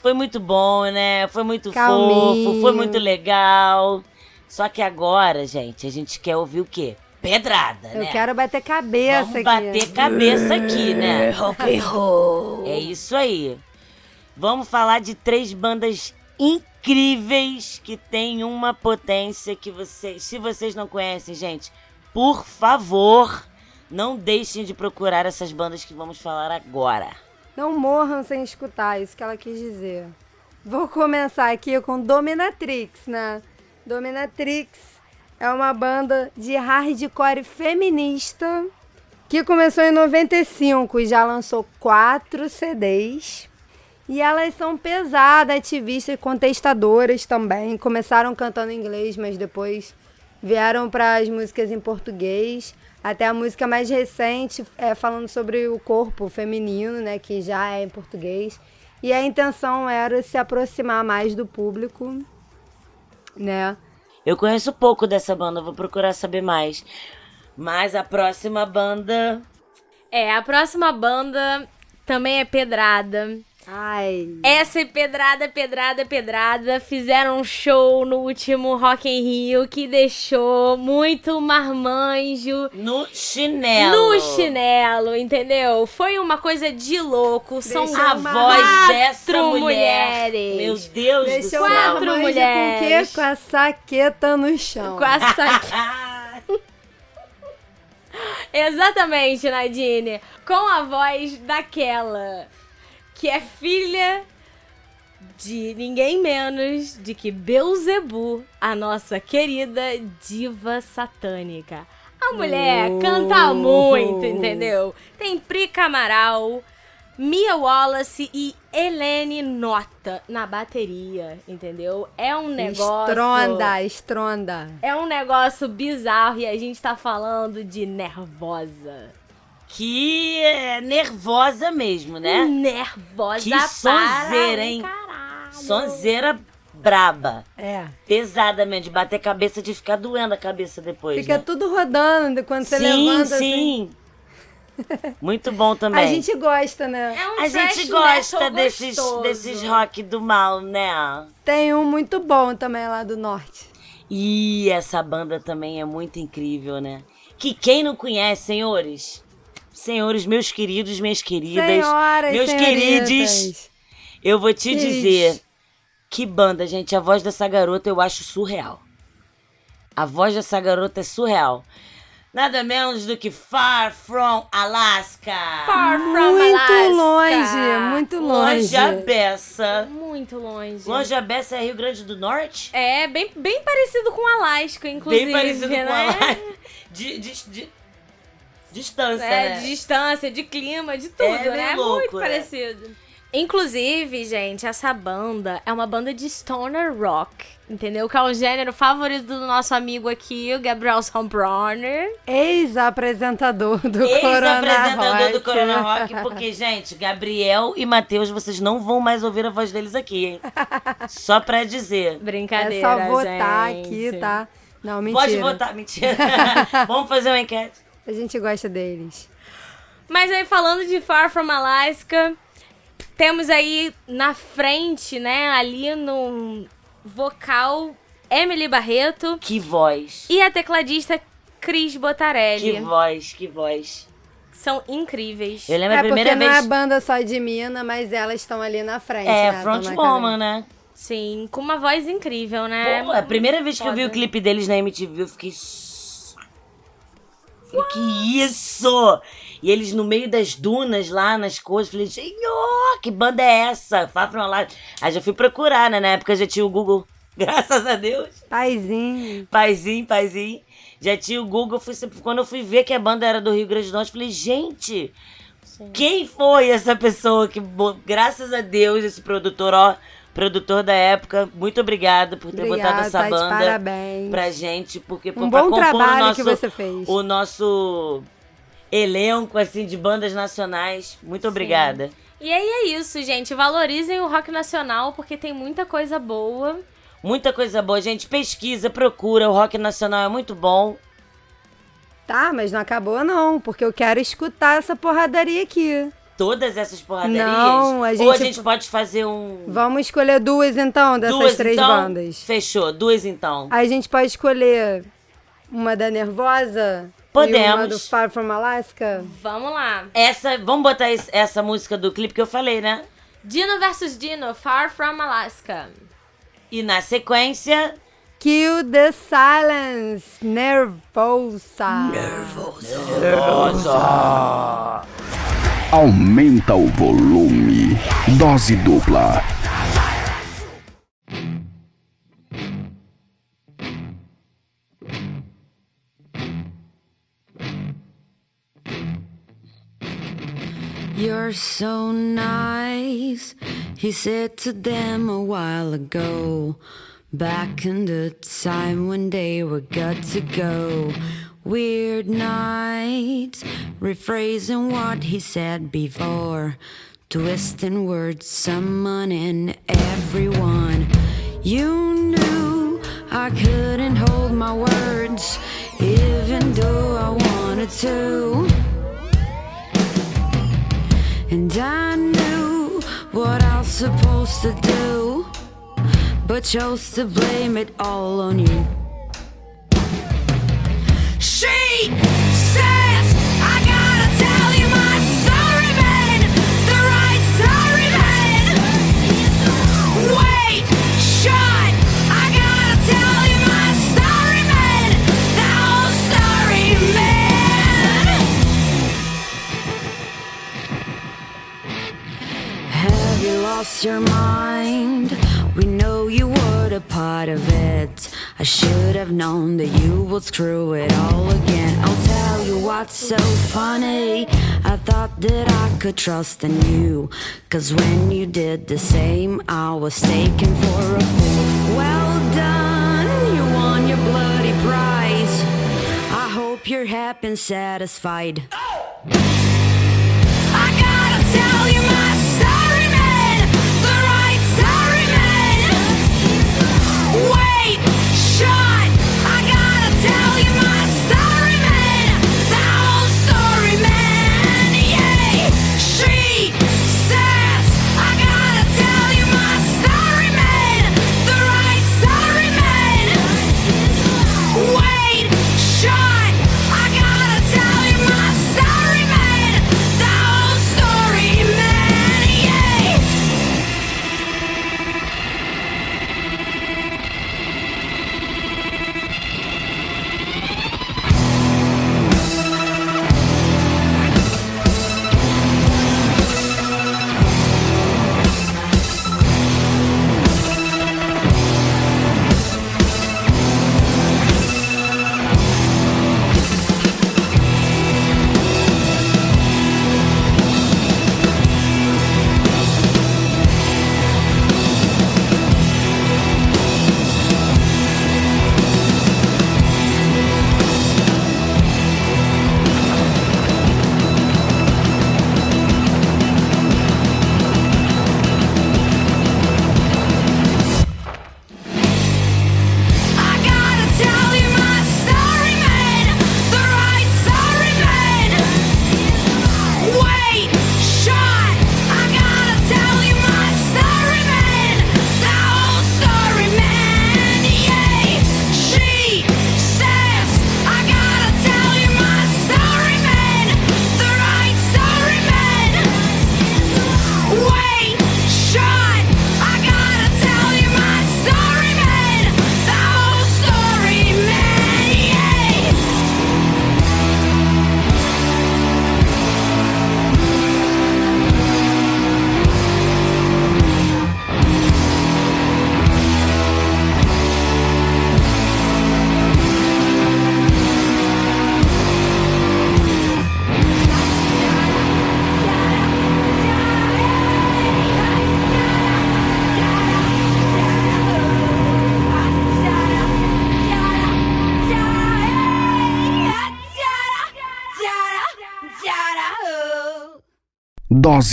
S2: foi muito bom, né? Foi muito
S3: Calminho.
S2: fofo, foi muito legal. Só que agora, gente, a gente quer ouvir o quê? Pedrada,
S3: Eu
S2: né?
S3: quero bater cabeça
S2: Vamos
S3: aqui.
S2: bater cabeça aqui, né?
S3: Rock and roll.
S2: É isso aí. Vamos falar de três bandas incríveis que têm uma potência que vocês, se vocês não conhecem, gente, por favor, não deixem de procurar essas bandas que vamos falar agora.
S3: Não morram sem escutar, isso que ela quis dizer. Vou começar aqui com Dominatrix, né? Dominatrix é uma banda de hardcore feminista que começou em 95 e já lançou quatro CDs. E elas são pesadas, ativistas e contestadoras também. Começaram cantando em inglês, mas depois vieram para as músicas em português. Até a música mais recente é falando sobre o corpo feminino, né, que já é em português. E a intenção era se aproximar mais do público, né?
S2: Eu conheço pouco dessa banda, vou procurar saber mais. Mas a próxima banda
S4: É, a próxima banda também é Pedrada.
S3: Ai.
S4: Essa é Pedrada, Pedrada, Pedrada. Fizeram um show no último Rock in Rio que deixou muito marmanjo
S2: no chinelo.
S4: no chinelo, entendeu? Foi uma coisa de louco. São
S3: Deixou
S2: a
S3: uma-
S2: voz
S4: quatro
S2: dessa mulher.
S4: mulheres.
S2: Meu Deus do
S3: Deixou
S2: céu.
S3: o
S4: Quatro mulheres.
S3: com o quê? Com a saqueta no chão.
S4: Com a saque- Exatamente, Nadine. Com a voz daquela que é filha de ninguém menos de que Beuzebu, a nossa querida diva satânica. A mulher canta muito, entendeu? Tem Pri Camaral, Mia Wallace e Helene Nota na bateria, entendeu? É um negócio.
S3: Estronda, estronda.
S4: É um negócio bizarro e a gente tá falando de nervosa.
S2: Que é nervosa mesmo, né?
S4: Nervosa
S2: Que sonzeira, hein?
S4: caralho.
S2: Sonzeira braba.
S3: É.
S2: Pesada mesmo, de bater cabeça, de ficar doendo a cabeça depois.
S3: Fica
S2: né?
S3: tudo rodando quando você
S2: sim,
S3: levanta assim.
S2: sim. Muito bom também.
S3: A gente gosta, né?
S4: É um
S2: A gente gosta desses,
S4: gostoso.
S2: desses rock do mal, né?
S3: Tem um muito bom também lá do norte.
S2: E essa banda também é muito incrível, né? Que quem não conhece, senhores, senhores, meus queridos, minhas queridas,
S3: Senhoras,
S2: meus
S3: senhoritas.
S2: queridos, eu vou te dizer que banda, gente. A voz dessa garota eu acho surreal. A voz dessa garota é surreal. Nada menos do que Far From Alaska.
S4: Far from
S3: Muito
S4: Alaska.
S3: longe, muito longe.
S2: Longe a beça.
S4: Muito longe.
S2: Longe a beça é Rio Grande do Norte?
S4: É, bem, bem parecido com Alasca, inclusive.
S2: Bem parecido
S4: né?
S2: com Alaska. De, de, de- distância,
S4: É,
S2: né?
S4: de distância, de clima, de tudo,
S2: É
S4: né?
S2: louco,
S4: Muito
S2: né?
S4: parecido. Inclusive, gente, essa banda é uma banda de stoner rock, entendeu? Que é o gênero favorito do nosso amigo aqui, o Gabriel Sombronner.
S3: Ex-apresentador do Corona
S2: Ex-apresentador
S3: Rock.
S2: do Corona Rock, porque, gente, Gabriel e Matheus, vocês não vão mais ouvir a voz deles aqui, hein? Só pra dizer.
S3: É
S4: Brincadeira,
S3: só votar
S4: gente.
S3: aqui, tá? Não, mentira.
S2: Pode votar, mentira. Vamos fazer uma enquete.
S3: A gente gosta deles.
S4: Mas aí, falando de Far From Alaska, temos aí na frente, né, ali no vocal, Emily Barreto
S2: Que voz.
S4: e a tecladista Cris Botarelli.
S2: Que voz, que voz.
S4: São incríveis.
S2: Eu lembro
S3: é
S2: a primeira
S3: porque não é
S2: vez.
S3: banda só de mina, mas elas estão ali na frente.
S2: É,
S3: né?
S2: Frontwoman, né?
S4: Sim, com uma voz incrível, né?
S2: Pô, a primeira vez que eu vi o clipe deles na MTV, eu fiquei. Que isso? E eles no meio das dunas lá nas coisas, falei, senhor, que banda é essa? From Alaska. Aí já fui procurar, né? Na época já tinha o Google, graças a Deus.
S3: Paizinho.
S2: Paizinho, paizinho. Já tinha o Google. Fui, quando eu fui ver que a banda era do Rio Grande do Norte, falei, gente, quem foi essa pessoa que, graças a Deus, esse produtor, ó, produtor da época, muito obrigada por ter
S3: Obrigada,
S2: botado essa
S3: tá
S2: banda
S3: parabéns.
S2: pra gente, porque
S3: Um
S2: pra
S3: bom
S2: compor
S3: trabalho
S2: o nosso,
S3: que você fez.
S2: o nosso elenco assim de bandas nacionais. Muito obrigada.
S4: E aí é isso, gente. Valorizem o rock nacional porque tem muita coisa boa.
S2: Muita coisa boa, gente. Pesquisa, procura. O rock nacional é muito bom.
S3: Tá, mas não acabou não, porque eu quero escutar essa porradaria aqui.
S2: Todas essas porradarias?
S3: Não, a
S2: Ou a
S3: gente-
S2: gente pode fazer um.
S3: Vamos escolher duas então dessas
S2: duas
S3: três
S2: então?
S3: bandas.
S2: Fechou, duas então.
S3: A gente pode escolher uma da Nervosa e uma
S2: Podemos.
S3: do Far From Alaska.
S4: Vamos lá.
S2: Essa, vamos botar es- essa música do clipe que eu falei, né?
S4: Dino versus Dino, Far From Alaska.
S2: E na sequência,
S3: Kill the Silence, Nervosa.
S8: Aumenta o volume. Dose dupla.
S6: You're so nice, he said to them a while ago. Back in the time when they were good to go. Weird nights, rephrasing what he said before. Twisting words, summoning everyone. You knew I couldn't hold my words, even though I wanted to. And I knew what I was supposed to do, but chose to blame it all on you. She says, I gotta tell you my sorry man, the right sorry man. Wait, shut, I gotta tell you my sorry man, the old sorry man. Have you lost your mind? We know you were a part of it. I should have known that you would screw it all again. I'll tell you what's so funny. I thought that I could trust in you. Cause when you did the same, I was taken for a fool. Well done, you won your bloody prize. I hope you're happy and satisfied. I gotta tell you my Shut, I gotta tell you my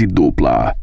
S8: Dose dupla.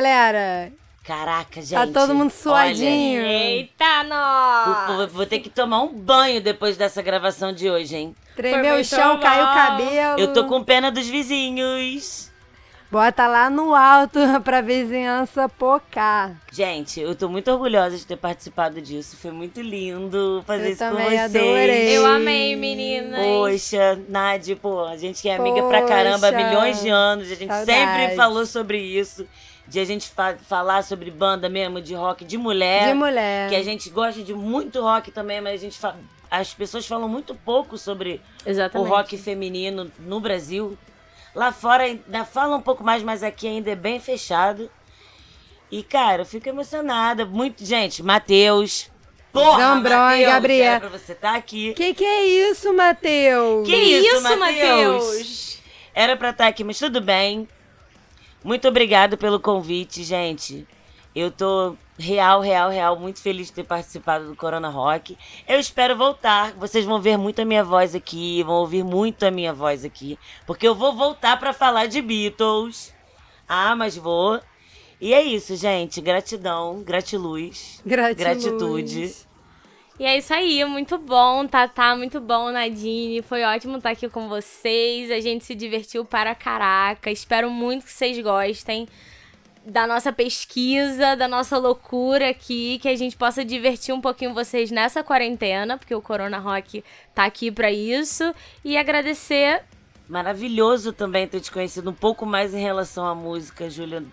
S3: Galera?
S2: Caraca, gente.
S3: Tá todo mundo suadinho.
S2: olha,
S4: Eita, nossa!
S2: vou, vou ter que tomar um banho depois dessa gravação de hoje, hein?
S3: Tremeu o chão, caiu o
S4: mal.
S3: cabelo.
S2: Eu tô com pena dos vizinhos.
S3: Bota lá no alto pra vizinhança pocar.
S2: Gente, eu tô muito orgulhosa de ter participado disso. Foi muito lindo fazer
S3: Eu
S2: isso com vocês.
S3: adorei.
S4: Eu amei, meninas.
S2: Poxa, Nádia, pô, a gente que é amiga pra caramba há
S3: Poxa,
S2: milhões de anos, a gente sempre
S3: saudades.
S2: falou sobre isso, de a gente fa- falar sobre banda mesmo, de rock, de mulher.
S3: De mulher.
S2: Que a gente gosta de muito rock também, mas a gente as pessoas falam muito pouco sobre
S4: Exatamente.
S2: o rock feminino no Brasil. Lá fora ainda fala um pouco mais, mas aqui ainda é bem fechado. E, cara, eu fico emocionada. Muito, gente, Matheus. Porra,
S3: Zambroni,
S2: Matheus,
S3: Gabriel.
S2: pra você estar aqui.
S3: Que que é isso, Matheus?
S2: Que isso,
S4: isso,
S2: Matheus?
S4: Matheus?
S2: Era pra estar aqui, mas tudo bem. Muito obrigado pelo convite, gente. Eu tô real, real, real, muito feliz de ter participado do Corona Rock. Eu espero voltar. Vocês vão ver muito a minha voz aqui, vão ouvir muito a minha voz aqui, porque eu vou voltar pra falar de Beatles. Ah, mas vou. E é isso, gente. Gratidão, gratiluz,
S3: Gratiluz.
S2: gratitude.
S4: E é isso aí, muito bom, Tatá, muito bom, Nadine. Foi ótimo estar aqui com vocês. A gente se divertiu para caraca. Espero muito que vocês gostem da nossa pesquisa, da nossa loucura aqui, que a gente possa divertir um pouquinho vocês nessa quarentena, porque o Corona Rock tá aqui para isso. E agradecer
S2: Maravilhoso também ter te conhecido um pouco mais em relação à música, Júlia.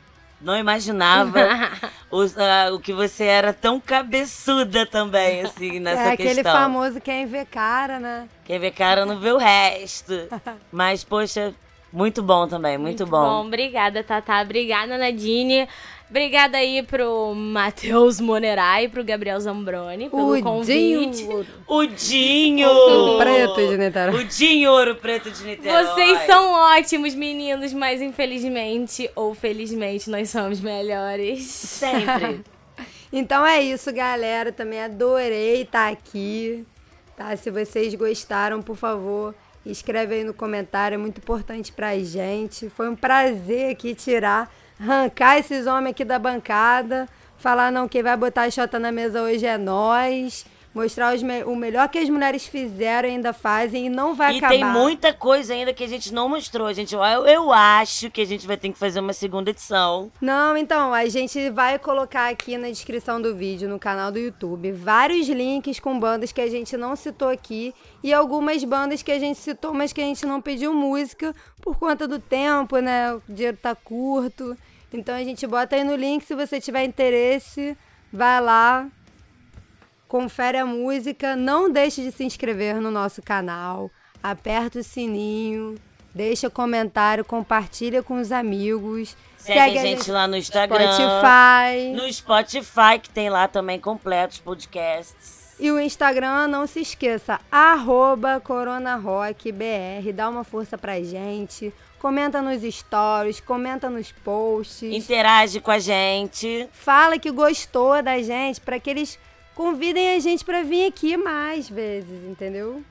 S2: Não imaginava o, ah, o que você era tão cabeçuda também, assim, nessa
S3: é aquele
S2: questão.
S3: famoso quem vê cara, né?
S2: Quem vê cara não vê o resto. Mas, poxa, muito bom também, muito, bom.
S4: Obrigada, Tatá. Obrigada, Nadine. Obrigada aí pro Matheus Monerai, pro Gabriel Zambroni, pelo
S3: O
S4: convite.
S3: Dinho.
S2: O Dinho!
S3: O preto de Niterói.
S2: O Dinho Ouro Preto de Niterói.
S4: Vocês são ótimos, meninos, mas infelizmente ou felizmente nós somos melhores.
S2: Sempre.
S3: Então é isso, galera. Também adorei estar aqui. Tá? Se vocês gostaram, por favor, escreve aí no comentário. É muito importante pra gente. Foi um prazer aqui tirar, arrancar esses homens aqui da bancada. Falar, não, quem vai botar a xota na mesa hoje é nós. Mostrar os me- o melhor que as mulheres fizeram e ainda fazem e não vai
S2: E
S3: acabar.
S2: tem muita coisa ainda que a gente não mostrou. A gente, eu, eu acho que a gente vai ter que fazer uma segunda edição.
S3: Não, então, a gente vai colocar aqui na descrição do vídeo, no canal do YouTube, vários links com bandas que a gente não citou aqui e algumas bandas que a gente citou, mas que a gente não pediu música por conta do tempo, né? O dinheiro tá curto. Então a gente bota aí no link, se você tiver interesse, vai lá, confere a música, não deixe de se inscrever no nosso canal, aperta o sininho, deixa comentário, compartilha com os amigos.
S2: Segue, a gente lá no Instagram.
S3: Spotify.
S2: No Spotify, que tem lá também completos podcasts.
S3: E o Instagram, não se esqueça, arroba coronarockbr. Dá uma força pra gente. Comenta nos stories, comenta nos posts.
S2: Interage com a gente.
S3: Fala que gostou da gente, pra que eles convidem a gente pra vir aqui mais vezes, entendeu?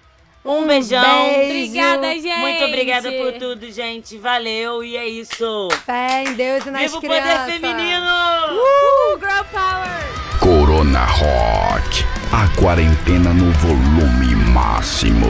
S2: Um, beijão.
S3: beijo.
S4: Obrigada, gente.
S2: Muito obrigada por tudo, gente. Valeu. E é isso.
S3: Fé em Deus e nas
S2: Viva o
S3: crianças.
S2: poder feminino!
S4: Uh, girl power!
S1: Corona Rock. A quarentena no volume máximo.